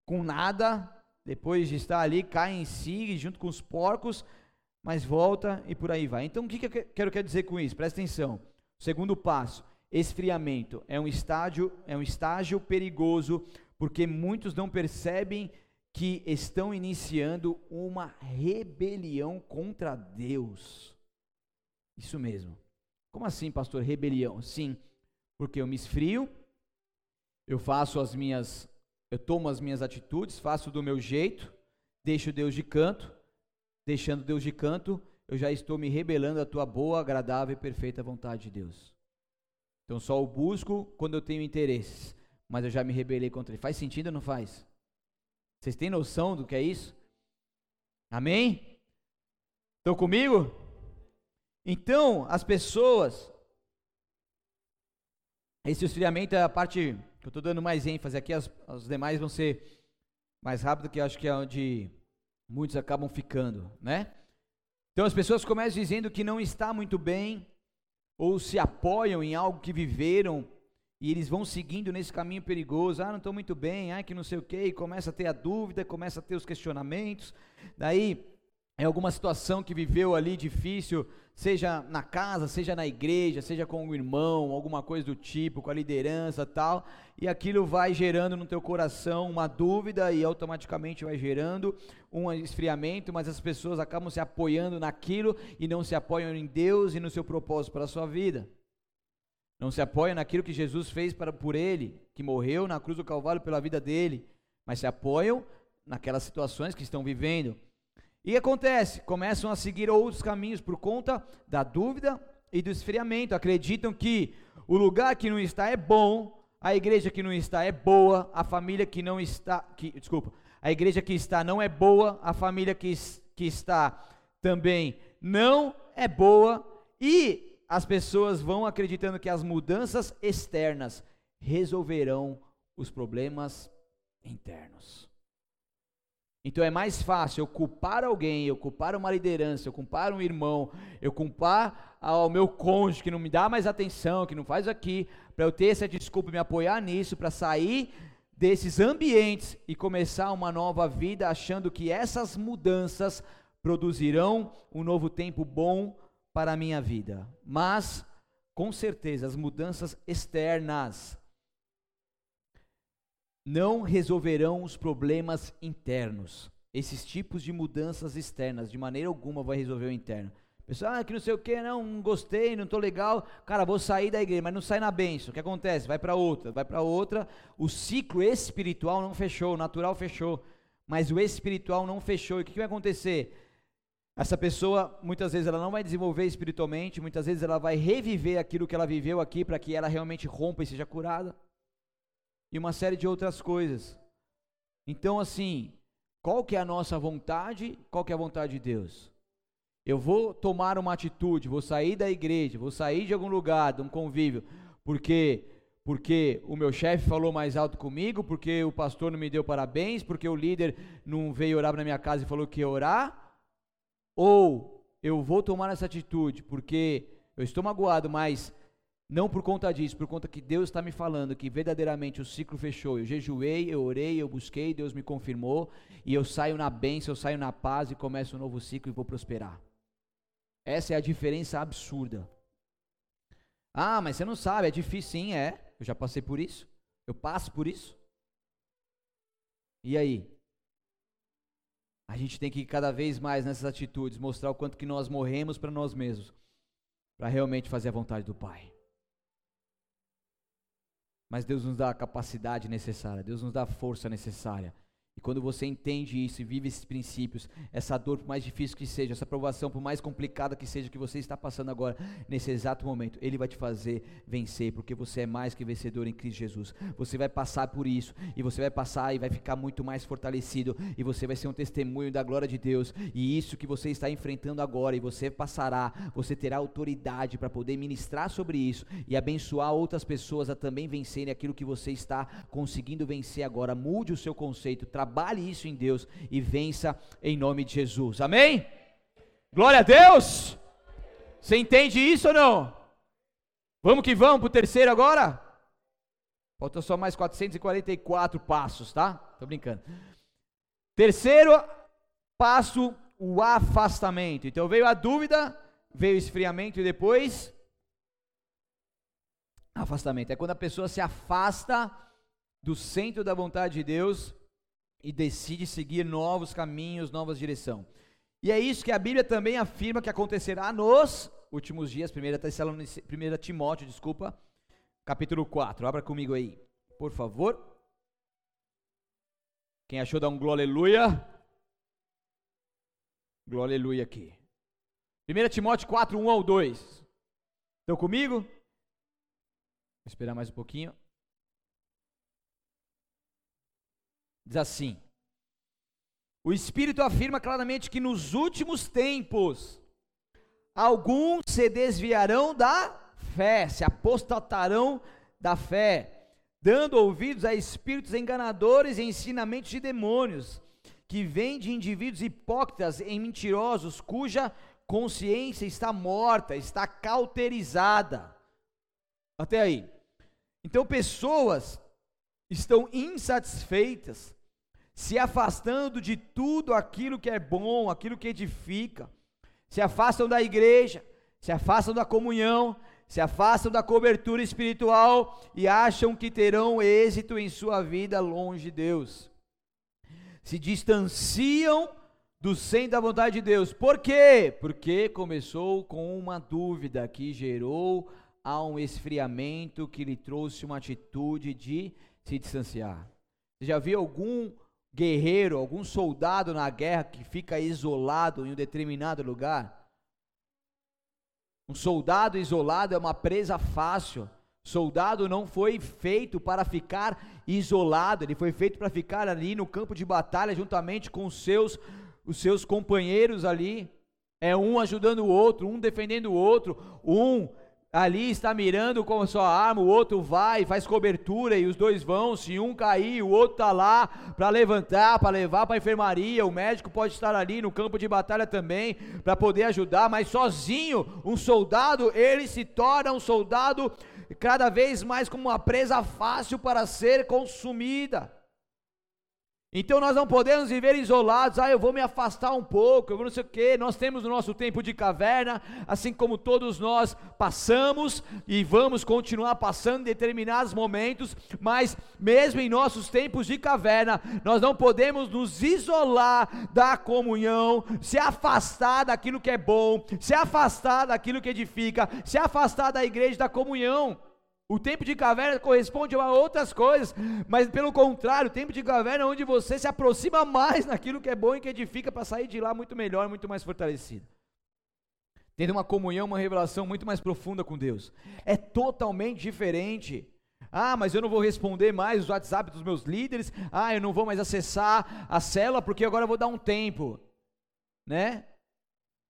Com nada, depois de estar ali, cai em si, junto com os porcos, mas volta e por aí vai. Então, o que, eu quero, quero dizer com isso? Presta atenção. Segundo passo, esfriamento é um estágio, é um estágio perigoso porque muitos não percebem que estão iniciando uma rebelião contra Deus. Isso mesmo. Como assim, pastor? Rebelião? Sim, porque eu me esfrio, eu faço as minhas, eu tomo as minhas atitudes, faço do meu jeito, deixo Deus de canto, deixando Deus de canto, eu já estou me rebelando à tua boa, agradável e perfeita vontade de Deus. Então só o busco quando eu tenho interesses mas eu já me rebelei contra ele. Faz sentido ou não faz? Vocês têm noção do que é isso? Amém? Estão comigo? Então, as pessoas. Esse esfriamento é a parte que eu estou dando mais ênfase aqui, as, os demais vão ser mais rápido, que acho que é onde muitos acabam ficando, né? Então as pessoas começam dizendo que não está muito bem, ou se apoiam em algo que viveram e eles vão seguindo nesse caminho perigoso, ah, não estou muito bem, ah, que não sei o quê, e começa a ter a dúvida, começa a ter os questionamentos, daí é alguma situação que viveu ali difícil, seja na casa, seja na igreja, seja com um irmão, alguma coisa do tipo, com a liderança tal, e aquilo vai gerando no teu coração uma dúvida e automaticamente vai gerando um esfriamento, mas as pessoas acabam se apoiando naquilo e não se apoiam em Deus e no seu propósito para a sua vida. Não se apoia naquilo que Jesus fez para, por ele, que morreu na cruz do Calvário pela vida dele, mas se apoiam naquelas situações que estão vivendo. E acontece, começam a seguir outros caminhos por conta da dúvida e do esfriamento. Acreditam que o lugar que não está é bom, a igreja que não está é boa, a família que não está, que, desculpa, a igreja que está não é boa, a família que, que está também não é boa, e as pessoas vão acreditando que as mudanças externas resolverão os problemas internos. Então é mais fácil eu culpar alguém, eu culpar uma liderança, eu culpar um irmão, eu culpar ao meu cônjuge que não me dá mais atenção, que não faz aqui, para eu ter essa desculpa e me apoiar nisso, para sair desses ambientes e começar uma nova vida achando que essas mudanças produzirão um novo tempo bom para a minha vida. Mas, com certeza, as mudanças externas não resolverão os problemas internos. Esses tipos de mudanças externas, de maneira alguma, vai resolver o interno. Pessoal, ah, que não sei o que, não, não gostei, não estou legal, cara, vou sair da igreja, mas não sai na benção. O que acontece? Vai para outra, vai para outra. O ciclo espiritual não fechou, o natural fechou, mas o espiritual não fechou. E o que vai acontecer? Essa pessoa, muitas vezes, ela não vai desenvolver espiritualmente, muitas vezes ela vai reviver aquilo que ela viveu aqui para que ela realmente rompa e seja curada. E uma série de outras coisas. Então, assim, qual que é a nossa vontade? Qual que é a vontade de Deus? Eu vou tomar uma atitude, vou sair da igreja, vou sair de algum lugar, de um convívio, porque porque o meu chefe falou mais alto comigo, porque o pastor não me deu parabéns, porque o líder não veio orar na minha casa e falou que ia orar, ou eu vou tomar essa atitude porque eu estou magoado, mas não por conta disso, por conta que Deus está me falando que verdadeiramente o ciclo fechou. Eu jejuei, eu orei, eu busquei, Deus me confirmou, e eu saio na bênção, eu saio na paz e começo um novo ciclo e vou prosperar. Essa é a diferença absurda. Ah, mas você não sabe, é difícil, sim, é. Eu já passei por isso. Eu passo por isso. E aí? A gente tem que cada vez mais nessas atitudes mostrar o quanto que nós morremos para nós mesmos, para realmente fazer a vontade do Pai. Mas Deus nos dá a capacidade necessária, Deus nos dá a força necessária. Quando você entende isso e vive esses princípios, essa dor, por mais difícil que seja, essa provação, por mais complicada que seja que você está passando agora, nesse exato momento, Ele vai te fazer vencer, porque você é mais que vencedor em Cristo Jesus. Você vai passar por isso, e você vai passar e vai ficar muito mais fortalecido, e você vai ser um testemunho da glória de Deus. E isso que você está enfrentando agora, e você passará, você terá autoridade para poder ministrar sobre isso e abençoar outras pessoas a também vencerem aquilo que você está conseguindo vencer agora. Mude o seu conceito, trabalhe trabalhe isso em Deus e vença em nome de Jesus. Amém? Glória a Deus! Você entende isso ou não? Vamos que vamos para o terceiro agora? Faltam só mais 444 passos, tá? Tô brincando. Terceiro passo, o afastamento. Então veio a dúvida, veio o esfriamento e depois afastamento. É quando a pessoa se afasta do centro da vontade de Deus e decide seguir novos caminhos, novas direção. E é isso que a Bíblia também afirma que acontecerá nos últimos dias, 1 Timóteo, desculpa, capítulo 4. Abra comigo aí, por favor. Quem achou, dá um glória aleluia. Glória aleluia aqui. 1 Timóteo 4, 1 ao 2. Estão comigo? Vou esperar mais um pouquinho. Diz assim: O Espírito afirma claramente que nos últimos tempos alguns se desviarão da fé, se apostatarão da fé, dando ouvidos a espíritos enganadores e ensinamentos de demônios, que vêm de indivíduos hipócritas e mentirosos, cuja consciência está morta, está cauterizada. Até aí. Então, pessoas estão insatisfeitas, se afastando de tudo aquilo que é bom, aquilo que edifica, se afastam da igreja, se afastam da comunhão, se afastam da cobertura espiritual e acham que terão êxito em sua vida longe de Deus. Se distanciam do centro da vontade de Deus. Por quê? Porque começou com uma dúvida que gerou a um esfriamento que lhe trouxe uma atitude de se distanciar. Você já viu algum guerreiro, algum soldado na guerra que fica isolado em um determinado lugar? Um soldado isolado é uma presa fácil. Soldado não foi feito para ficar isolado, ele foi feito para ficar ali no campo de batalha juntamente com os seus os seus companheiros ali. É um ajudando o outro, um defendendo o outro, um ali está mirando com a sua arma, o outro vai, faz cobertura e os dois vão. Se um cair, o outro está lá para levantar, para levar para a enfermaria. O médico pode estar ali no campo de batalha também para poder ajudar, mas sozinho, um soldado, ele se torna um soldado cada vez mais como uma presa fácil para ser consumida. Então nós não podemos viver isolados, ah, eu vou me afastar um pouco, eu vou não sei o quê. Nós temos o nosso tempo de caverna, assim como todos nós passamos e vamos continuar passando em determinados momentos, mas mesmo em nossos tempos de caverna, nós não podemos nos isolar da comunhão, se afastar daquilo que é bom, se afastar daquilo que edifica, se afastar da igreja da comunhão. O tempo de caverna corresponde a outras coisas, mas pelo contrário, o tempo de caverna é onde você se aproxima mais naquilo que é bom e que edifica para sair de lá muito melhor, muito mais fortalecido. Tendo uma comunhão, uma revelação muito mais profunda com Deus. É totalmente diferente. Ah, mas eu não vou responder mais os WhatsApp dos meus líderes. Ah, eu não vou mais acessar a cela porque agora eu vou dar um tempo, né?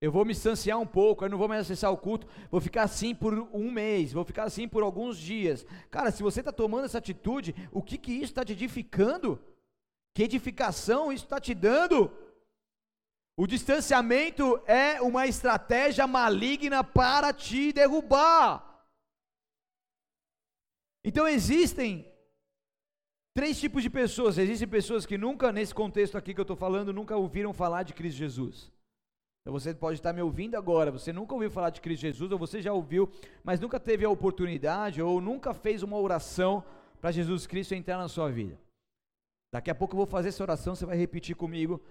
Eu vou me distanciar um pouco, eu não vou mais acessar o culto, vou ficar assim por um mês, vou ficar assim por alguns dias. Cara, se você está tomando essa atitude, o que, que isso está te edificando? Que edificação isso está te dando? O distanciamento é uma estratégia maligna para te derrubar. Então existem três tipos de pessoas. Existem pessoas que nunca, nesse contexto aqui que eu estou falando, nunca ouviram falar de Cristo Jesus. Então você pode estar me ouvindo agora, você nunca ouviu falar de Cristo Jesus, ou você já ouviu, mas nunca teve a oportunidade, ou nunca fez uma oração para Jesus Cristo entrar na sua vida. Daqui a pouco eu vou fazer essa oração, você vai repetir comigo,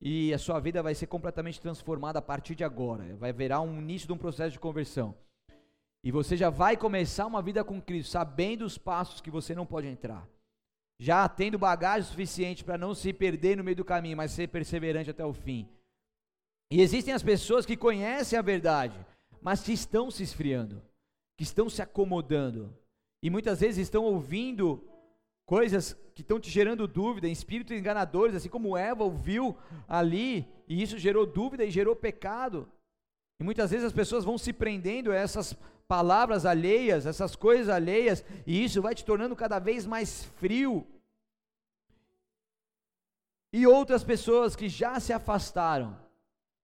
e a sua vida vai ser completamente transformada a partir de agora. Vai virar um início de um processo de conversão. E você já vai começar uma vida com Cristo, sabendo os passos que você não pode entrar. já tendo bagagem suficiente para não se perder no meio do caminho, mas ser perseverante até o fim. E existem as pessoas que conhecem a verdade, mas que estão se esfriando, que estão se acomodando, e muitas vezes estão ouvindo coisas que estão te gerando dúvida, espíritos enganadores, assim como Eva ouviu ali, e isso gerou dúvida e gerou pecado. E muitas vezes as pessoas vão se prendendo a essas palavras alheias, essas coisas alheias, e isso vai te tornando cada vez mais frio. E outras pessoas que já se afastaram,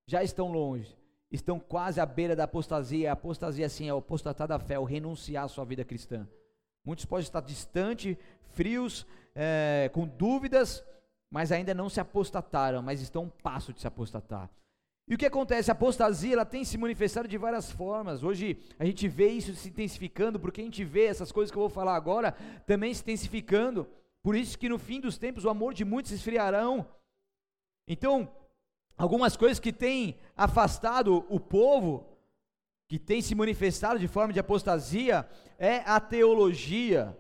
já estão longe, estão quase à beira da apostasia. A apostasia, assim, é o apostatar da fé, o renunciar à sua vida cristã. Muitos podem estar distante, frios, é, com dúvidas, mas ainda não se apostataram, mas estão um passo de se apostatar. E o que acontece? A apostasia ela tem se manifestado de várias formas. Hoje a gente vê isso se intensificando, porque a gente vê essas coisas que eu vou falar agora também se intensificando. Por isso que no fim dos tempos o amor de muitos se esfriarão. Então, algumas coisas que têm afastado o povo, que têm se manifestado de forma de apostasia, é a teologia.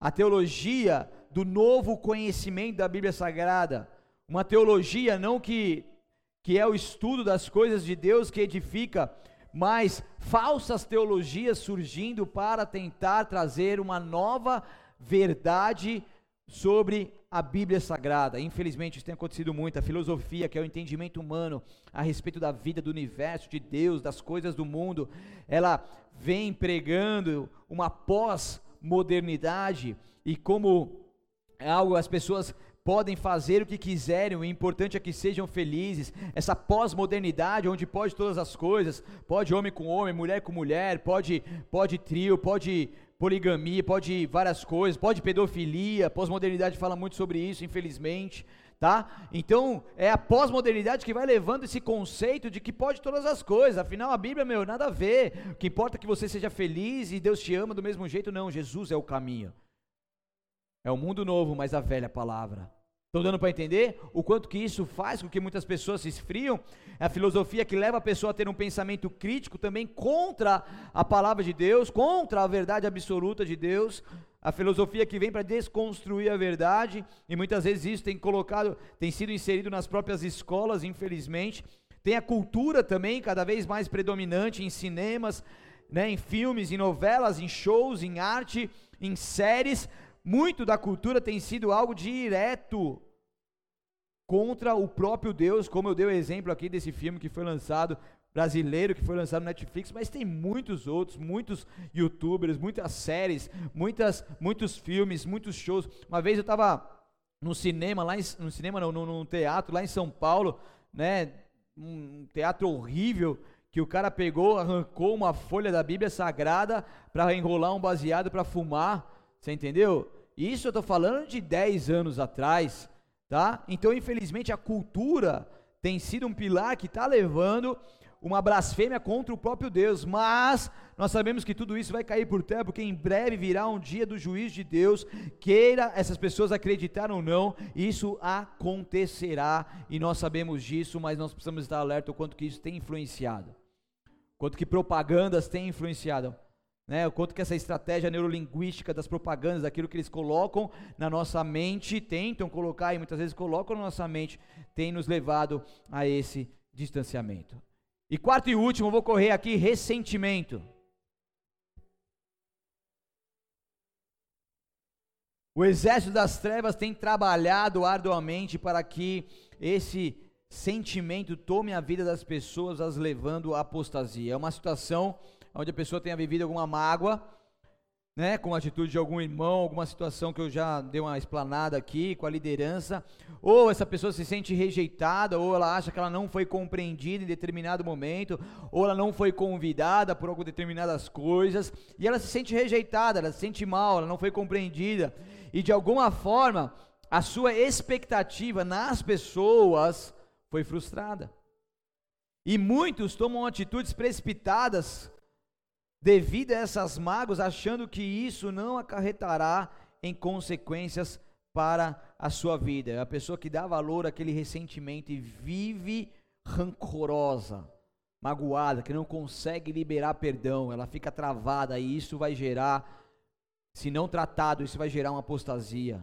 A teologia do novo conhecimento da Bíblia Sagrada. Uma teologia não que que é o estudo das coisas de Deus que edifica, mas falsas teologias surgindo para tentar trazer uma nova verdade sobre a Bíblia Sagrada. Infelizmente, isso tem acontecido muito. A filosofia, que é o entendimento humano a respeito da vida, do universo, de Deus, das coisas do mundo, ela vem pregando uma pós-modernidade e como é algo as pessoas podem fazer o que quiserem, o importante é que sejam felizes. Essa pós-modernidade, onde pode todas as coisas, pode homem com homem, mulher com mulher, pode, pode trio, pode poligamia, pode várias coisas, pode pedofilia. Pós-modernidade fala muito sobre isso, infelizmente. Tá? Então, é a pós-modernidade que vai levando esse conceito de que pode todas as coisas. Afinal, a Bíblia, meu, nada a ver. O que importa é que você seja feliz e Deus te ama do mesmo jeito. Não, Jesus é o caminho. É o mundo novo, mas a velha palavra. Estão dando para entender o quanto que isso faz com que muitas pessoas se esfriam? É a filosofia que leva a pessoa a ter um pensamento crítico também contra a palavra de Deus, contra a verdade absoluta de Deus. A filosofia que vem para desconstruir a verdade, e muitas vezes isso tem colocado, tem sido inserido nas próprias escolas, infelizmente. Tem a cultura também cada vez mais predominante em cinemas, né, em filmes, em novelas, em shows, em arte, em séries, muito da cultura tem sido algo direto contra o próprio Deus, como eu dei o exemplo aqui desse filme que foi lançado brasileiro que foi lançado no Netflix, mas tem muitos outros, muitos youtubers, muitas séries, muitas, muitos filmes, muitos shows. Uma vez eu estava no cinema, lá em, no cinema não, num teatro lá em São Paulo, né, um teatro horrível, que o cara pegou, arrancou uma folha da Bíblia Sagrada para enrolar um baseado para fumar, você entendeu? Isso eu estou falando de 10 anos atrás, tá? Então, infelizmente, a cultura tem sido um pilar que está levando uma blasfêmia contra o próprio Deus, mas nós sabemos que tudo isso vai cair por terra, porque em breve virá um dia do juízo de Deus, queira essas pessoas acreditar ou não, isso acontecerá, e nós sabemos disso, mas nós precisamos estar alerta o quanto que isso tem influenciado, quanto que propagandas têm influenciado né, o quanto que essa estratégia neurolinguística das propagandas, daquilo que eles colocam na nossa mente, tentam colocar e muitas vezes colocam na nossa mente, tem nos levado a esse distanciamento. E quarto e último, vou correr aqui, ressentimento. O exército das trevas tem trabalhado arduamente para que esse sentimento tome a vida das pessoas, as levando à apostasia. É uma situação onde a pessoa tenha vivido alguma mágoa, né, com a atitude de algum irmão, alguma situação que eu já dei uma explanada aqui com a liderança, ou essa pessoa se sente rejeitada, ou ela acha que ela não foi compreendida em determinado momento, ou ela não foi convidada por algumas determinadas coisas, e ela se sente rejeitada, ela se sente mal, ela não foi compreendida, e de alguma forma a sua expectativa nas pessoas foi frustrada. E muitos tomam atitudes precipitadas devido a essas mágoas, achando que isso não acarretará em consequências para a sua vida. A pessoa que dá valor àquele ressentimento e vive rancorosa, magoada, que não consegue liberar perdão, ela fica travada e isso vai gerar, se não tratado, isso vai gerar uma apostasia.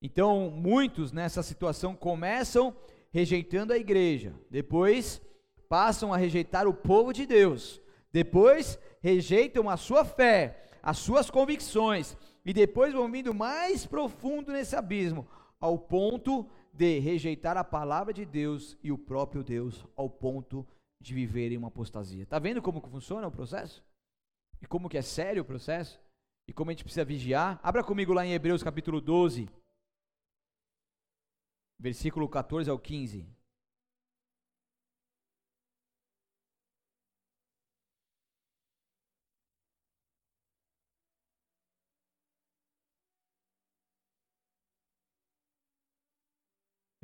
Então, muitos nessa situação começam rejeitando a igreja, depois passam a rejeitar o povo de Deus, depois rejeitam a sua fé, as suas convicções, e depois vão vindo mais profundo nesse abismo, ao ponto de rejeitar a palavra de Deus e o próprio Deus, ao ponto de viverem uma apostasia. Está vendo como funciona o processo? E como que é sério o processo? E como a gente precisa vigiar? Abra comigo lá em Hebreus capítulo 12, versículo 14 ao 15.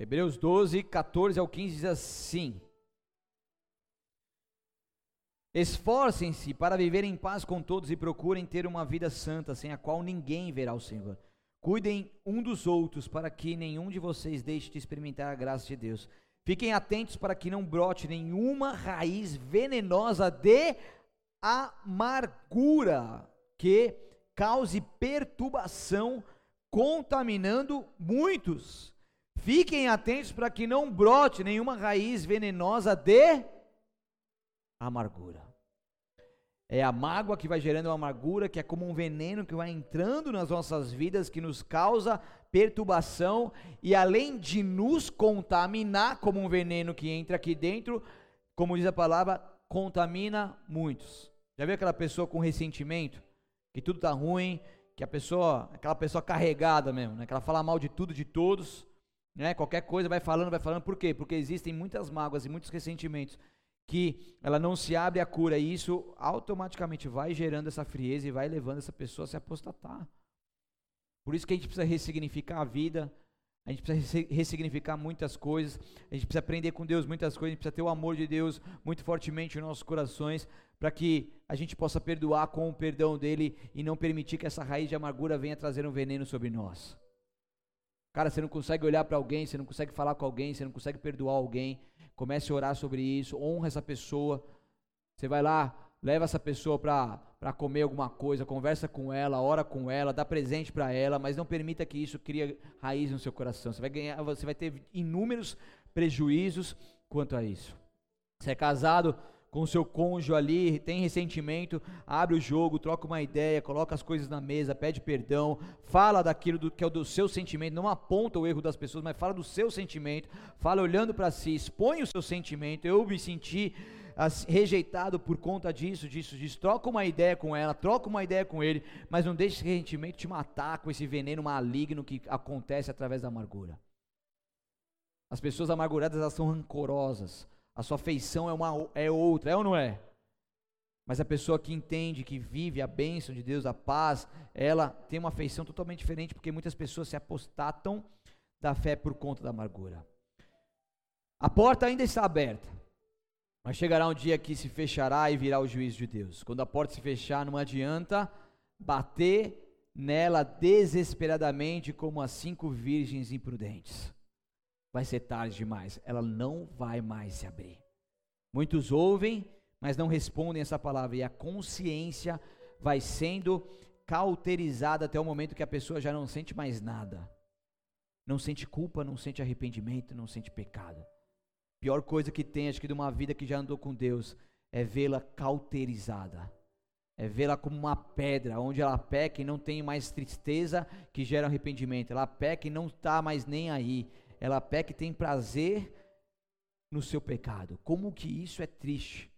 Hebreus 12, 14 ao 15 diz assim: Esforcem-se para viver em paz com todos e procurem ter uma vida santa, sem a qual ninguém verá o Senhor. Cuidem um dos outros, para que nenhum de vocês deixe de experimentar a graça de Deus. Fiquem atentos para que não brote nenhuma raiz venenosa de amargura que cause perturbação, contaminando muitos. Fiquem atentos para que não brote nenhuma raiz venenosa de amargura. É a mágoa que vai gerando uma amargura, que é como um veneno que vai entrando nas nossas vidas, que nos causa perturbação e além de nos contaminar, como um veneno que entra aqui dentro, como diz a palavra, contamina muitos. Já viu aquela pessoa com ressentimento, que tudo tá ruim, que a pessoa, aquela pessoa carregada mesmo, né? Que ela fala mal de tudo, de todos, né? Qualquer coisa vai falando, vai falando. Por quê? Porque existem muitas mágoas e muitos ressentimentos que ela não se abre a cura e isso automaticamente vai gerando essa frieza e vai levando essa pessoa a se apostatar. Por isso que a gente precisa ressignificar a vida, a gente precisa ressignificar muitas coisas, a gente precisa aprender com Deus muitas coisas, a gente precisa ter o amor de Deus muito fortemente nos nossos corações, para que a gente possa perdoar com o perdão dele e não permitir que essa raiz de amargura venha trazer um veneno sobre nós. Cara, você não consegue olhar para alguém, você não consegue falar com alguém, você não consegue perdoar alguém, Comece a orar sobre isso, honra essa pessoa. Você vai lá, leva essa pessoa para comer alguma coisa, conversa com ela, ora com ela, dá presente para ela, mas não permita que isso crie raiz no seu coração. Você vai ganhar, você vai ter inúmeros prejuízos quanto a isso. Você é casado, com seu cônjuge ali, tem ressentimento, abre o jogo, troca uma ideia, coloca as coisas na mesa, pede perdão, fala daquilo do, que é o do seu sentimento, não aponta o erro das pessoas, mas fala do seu sentimento, fala olhando para si, expõe o seu sentimento. Eu me senti rejeitado por conta disso, disso, disso. Troca uma ideia com ela, troca uma ideia com ele, mas não deixe esse ressentimento te matar com esse veneno maligno que acontece através da amargura. As pessoas amarguradas elas são rancorosas a sua feição é, uma, é outra, é ou não é? Mas a pessoa que entende, que vive a bênção de Deus, a paz, ela tem uma feição totalmente diferente, porque muitas pessoas se apostatam da fé por conta da amargura. A porta ainda está aberta, mas chegará um dia que se fechará e virá o juízo de Deus. Quando a porta se fechar, não adianta bater nela desesperadamente como as cinco virgens imprudentes vai ser tarde demais. Ela não vai mais se abrir. Muitos ouvem, mas não respondem essa palavra. E a consciência vai sendo cauterizada até o momento que a pessoa já não sente mais nada. Não sente culpa, não sente arrependimento, não sente pecado. Pior coisa que tem, acho que de uma vida que já andou com Deus, é vê-la cauterizada. É vê-la como uma pedra, onde ela peca e não tem mais tristeza que gera arrependimento. Ela peca e não está mais nem aí ela peca e tem prazer no seu pecado. Como que isso é triste.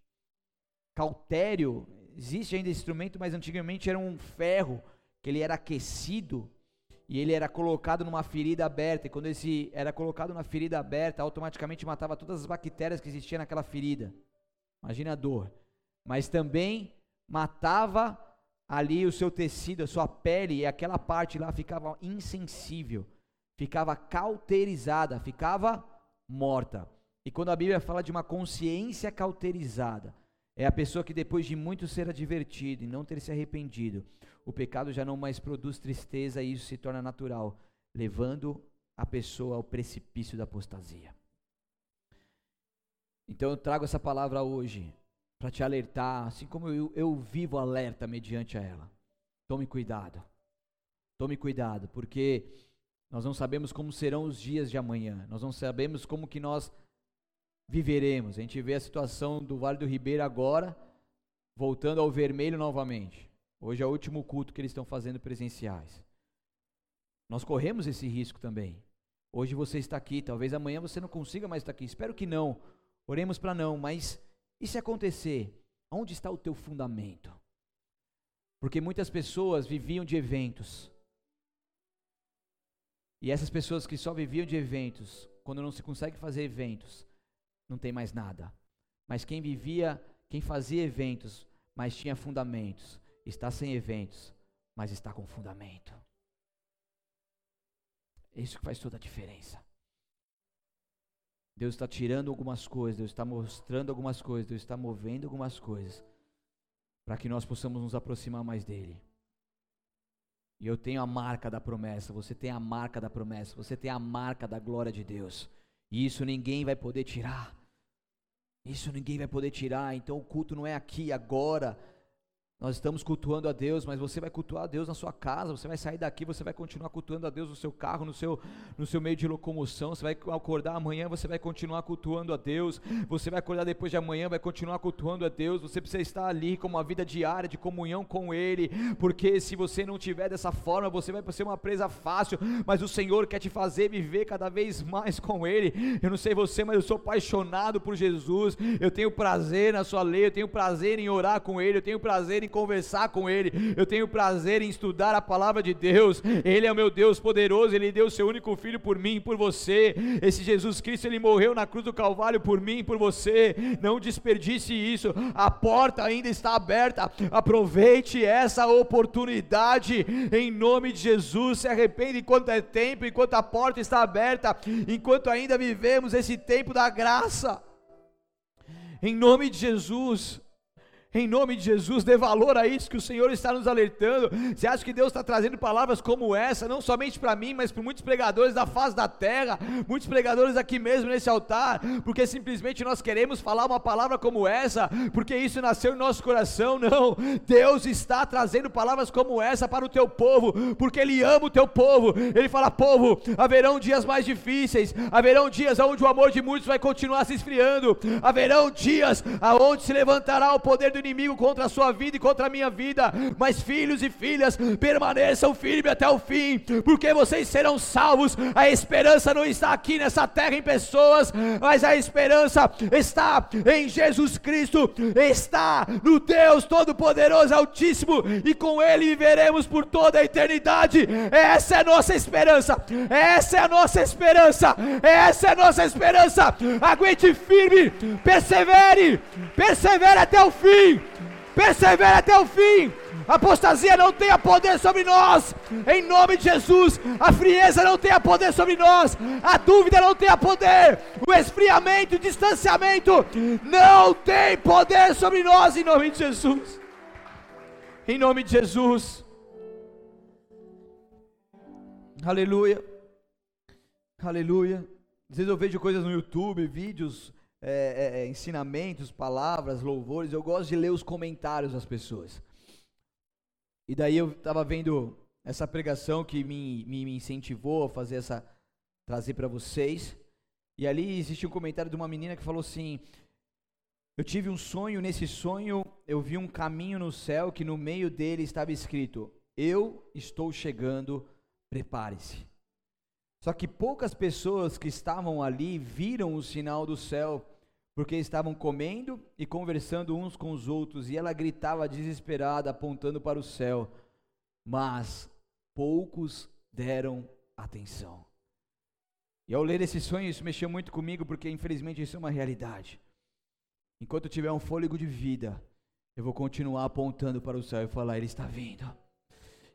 Cautério, existe ainda esse instrumento, mas antigamente era um ferro que ele era aquecido e ele era colocado numa ferida aberta. E quando esse era colocado na ferida aberta, automaticamente matava todas as bactérias que existiam naquela ferida. Imagina a dor. Mas também matava ali o seu tecido, a sua pele, e aquela parte lá ficava insensível ficava cauterizada, ficava morta. E quando a Bíblia fala de uma consciência cauterizada, é a pessoa que depois de muito ser advertido e não ter se arrependido, o pecado já não mais produz tristeza e isso se torna natural, levando a pessoa ao precipício da apostasia. Então eu trago essa palavra hoje para te alertar, assim como eu, eu vivo alerta mediante a ela. Tome cuidado. Tome cuidado, porque Nós não sabemos como serão os dias de amanhã. Nós não sabemos como que nós viveremos. A gente vê a situação do Vale do Ribeiro agora, voltando ao vermelho novamente. Hoje é o último culto que eles estão fazendo presenciais. Nós corremos esse risco também. Hoje você está aqui, talvez amanhã você não consiga mais estar aqui. Espero que não. Oremos para não, mas e se acontecer? Onde está o teu fundamento? Porque muitas pessoas viviam de eventos. E essas pessoas que só viviam de eventos, quando não se consegue fazer eventos, não tem mais nada. Mas quem vivia, quem fazia eventos, mas tinha fundamentos, está sem eventos, mas está com fundamento. É isso que faz toda a diferença. Deus está tirando algumas coisas, Deus está mostrando algumas coisas, Deus está movendo algumas coisas, para que nós possamos nos aproximar mais dEle. E eu tenho a marca da promessa, você tem a marca da promessa, você tem a marca da glória de Deus. E isso ninguém vai poder tirar. Isso ninguém vai poder tirar. Então o culto não é aqui, agora. Nós estamos cultuando a Deus, mas você vai cultuar a Deus na sua casa, você vai sair daqui, você vai continuar cultuando a Deus no seu carro, no seu, no seu meio de locomoção, você vai acordar amanhã, você vai continuar cultuando a Deus, você vai acordar depois de amanhã, vai continuar cultuando a Deus, você precisa estar ali com uma vida diária de comunhão com Ele, porque se você não tiver dessa forma, você vai ser uma presa fácil, mas o Senhor quer te fazer viver cada vez mais com Ele. Eu não sei você, mas eu sou apaixonado por Jesus, eu tenho prazer na Sua lei, eu tenho prazer em orar com Ele, eu tenho prazer em conversar com Ele, eu tenho prazer em estudar a palavra de Deus. Ele é o meu Deus poderoso, Ele deu o seu único filho por mim e por você. Esse Jesus Cristo, Ele morreu na cruz do Calvário por mim e por você. Não desperdice isso, a porta ainda está aberta. Aproveite essa oportunidade em nome de Jesus. Se arrepende enquanto é tempo, enquanto a porta está aberta, enquanto ainda vivemos esse tempo da graça. Em nome de Jesus. Em nome de Jesus, dê valor a isso que o Senhor está nos alertando. Você acha que Deus está trazendo palavras como essa, não somente para mim, mas para muitos pregadores da face da terra, muitos pregadores aqui mesmo nesse altar, porque simplesmente nós queremos falar uma palavra como essa, porque isso nasceu em nosso coração. Não, Deus está trazendo palavras como essa para o teu povo, porque Ele ama o teu povo. Ele fala: povo, haverão dias mais difíceis, haverão dias onde o amor de muitos vai continuar se esfriando, haverão dias aonde se levantará o poder do inimigo contra a sua vida e contra a minha vida, mas filhos e filhas, permaneçam firmes até o fim, porque vocês serão salvos. A esperança não está aqui nessa terra em pessoas, mas a esperança está em Jesus Cristo, está no Deus Todo-Poderoso, Altíssimo, e com Ele viveremos por toda a eternidade. Essa é a nossa esperança, essa é a nossa esperança, essa é a nossa esperança. Aguente firme, persevere, persevere até o fim persevere até o fim. A apostasia não tenha poder sobre nós, em nome de Jesus. A frieza não tenha poder sobre nós, a dúvida não tenha poder, o esfriamento, o distanciamento não tem poder sobre nós, em nome de Jesus. Em nome de Jesus. Aleluia. Aleluia. Às vezes eu vejo coisas no YouTube, vídeos é, é, é, ensinamentos, palavras, louvores, eu gosto de ler os comentários das pessoas. E daí eu estava vendo essa pregação que me, me, me, incentivou a fazer essa, trazer para vocês. E ali existe um comentário de uma menina que falou assim: Eu tive um sonho, nesse sonho eu vi um caminho no céu que no meio dele estava escrito: Eu estou chegando, prepare-se. Só que poucas pessoas que estavam ali viram o sinal do céu porque estavam comendo e conversando uns com os outros, e ela gritava desesperada, apontando para o céu, mas poucos deram atenção. E ao ler esse sonho, isso mexeu muito comigo, porque infelizmente isso é uma realidade. Enquanto tiver um fôlego de vida, eu vou continuar apontando para o céu e falar: Ele está vindo.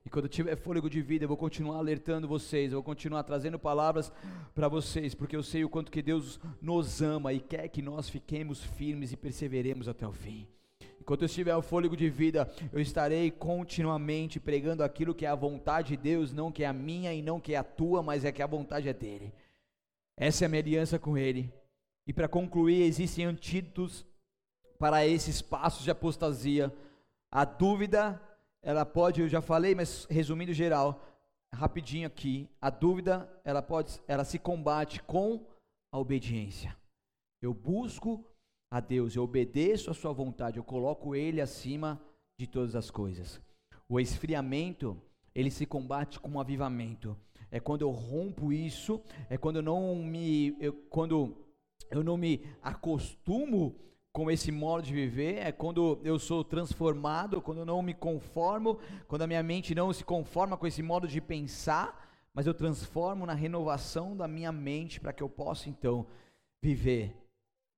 E quando tiver fôlego de vida, eu vou continuar alertando vocês, eu vou continuar trazendo palavras para vocês, porque eu sei o quanto que Deus nos ama e quer que nós fiquemos firmes e perseveremos até o fim. Enquanto eu estiver o fôlego de vida, eu estarei continuamente pregando aquilo que é a vontade de Deus, não que é a minha e não que é a tua, mas é que a vontade é dele. Essa é a minha aliança com ele. E para concluir, existem antídotos para esses passos de apostasia. A dúvida ela pode, eu já falei, mas resumindo geral, rapidinho aqui, a dúvida, ela pode, ela se combate com a obediência. Eu busco a Deus, eu obedeço a sua vontade, eu coloco ele acima de todas as coisas. O esfriamento, ele se combate com um avivamento. É quando eu rompo isso, é quando eu não me eu, quando eu não me acostumo com esse modo de viver, é quando eu sou transformado, quando eu não me conformo, quando a minha mente não se conforma com esse modo de pensar, mas eu transformo na renovação da minha mente para que eu possa então viver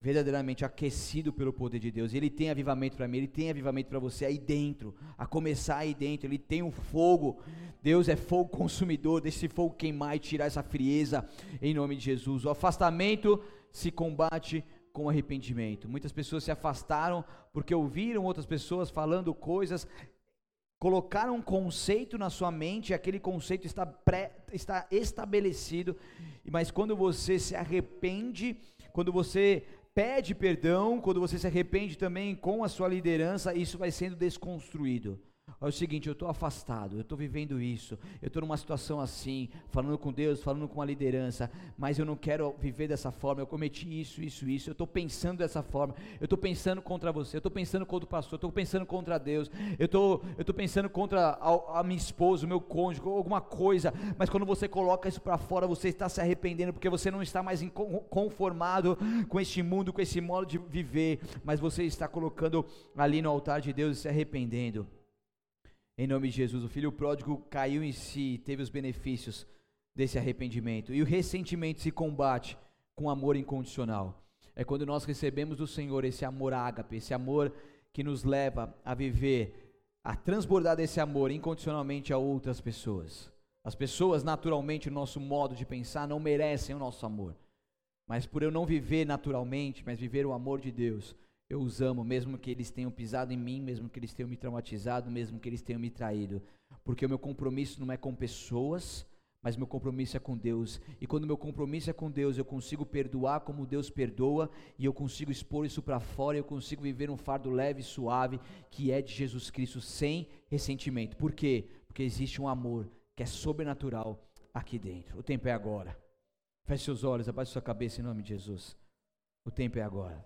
verdadeiramente aquecido pelo poder de Deus. Ele tem avivamento para mim, ele tem avivamento para você aí dentro, a começar aí dentro. Ele tem um fogo. Deus é fogo consumidor, deixa esse fogo queimar e tirar essa frieza em nome de Jesus. O afastamento se combate com arrependimento. Muitas pessoas se afastaram porque ouviram outras pessoas falando coisas, colocaram um conceito na sua mente, e aquele conceito está, pré, está estabelecido, mas quando você se arrepende, quando você pede perdão, quando você se arrepende também com a sua liderança, isso vai sendo desconstruído. É o seguinte, eu estou afastado, eu estou vivendo isso, eu estou numa situação assim, falando com Deus, falando com a liderança, mas eu não quero viver dessa forma, eu cometi isso, isso, isso, eu estou pensando dessa forma, eu estou pensando contra você, eu estou pensando contra o pastor, eu estou pensando contra Deus, eu tô, estou pensando contra a, a, minha esposa, o meu cônjuge, alguma coisa, mas quando você coloca isso para fora, você está se arrependendo, porque você não está mais conformado com este mundo, com esse modo de viver, mas você está colocando ali no altar de Deus e se arrependendo. Em nome de Jesus, o filho pródigo caiu em si, teve os benefícios desse arrependimento. E o ressentimento se combate com amor incondicional. É quando nós recebemos do Senhor esse amor ágape, esse amor que nos leva a viver, a transbordar desse amor incondicionalmente a outras pessoas. As pessoas, naturalmente, o nosso modo de pensar não merecem o nosso amor. Mas por eu não viver naturalmente, mas viver o amor de Deus, eu os amo, mesmo que eles tenham pisado em mim, mesmo que eles tenham me traumatizado, mesmo que eles tenham me traído. Porque o meu compromisso não é com pessoas, mas meu compromisso é com Deus. E quando meu compromisso é com Deus, eu consigo perdoar como Deus perdoa, e eu consigo expor isso para fora, eu consigo viver um fardo leve e suave, que é de Jesus Cristo, sem ressentimento. Por quê? Porque existe um amor que é sobrenatural aqui dentro. O tempo é agora. Feche seus olhos, abaixe sua cabeça em nome de Jesus. O tempo é agora.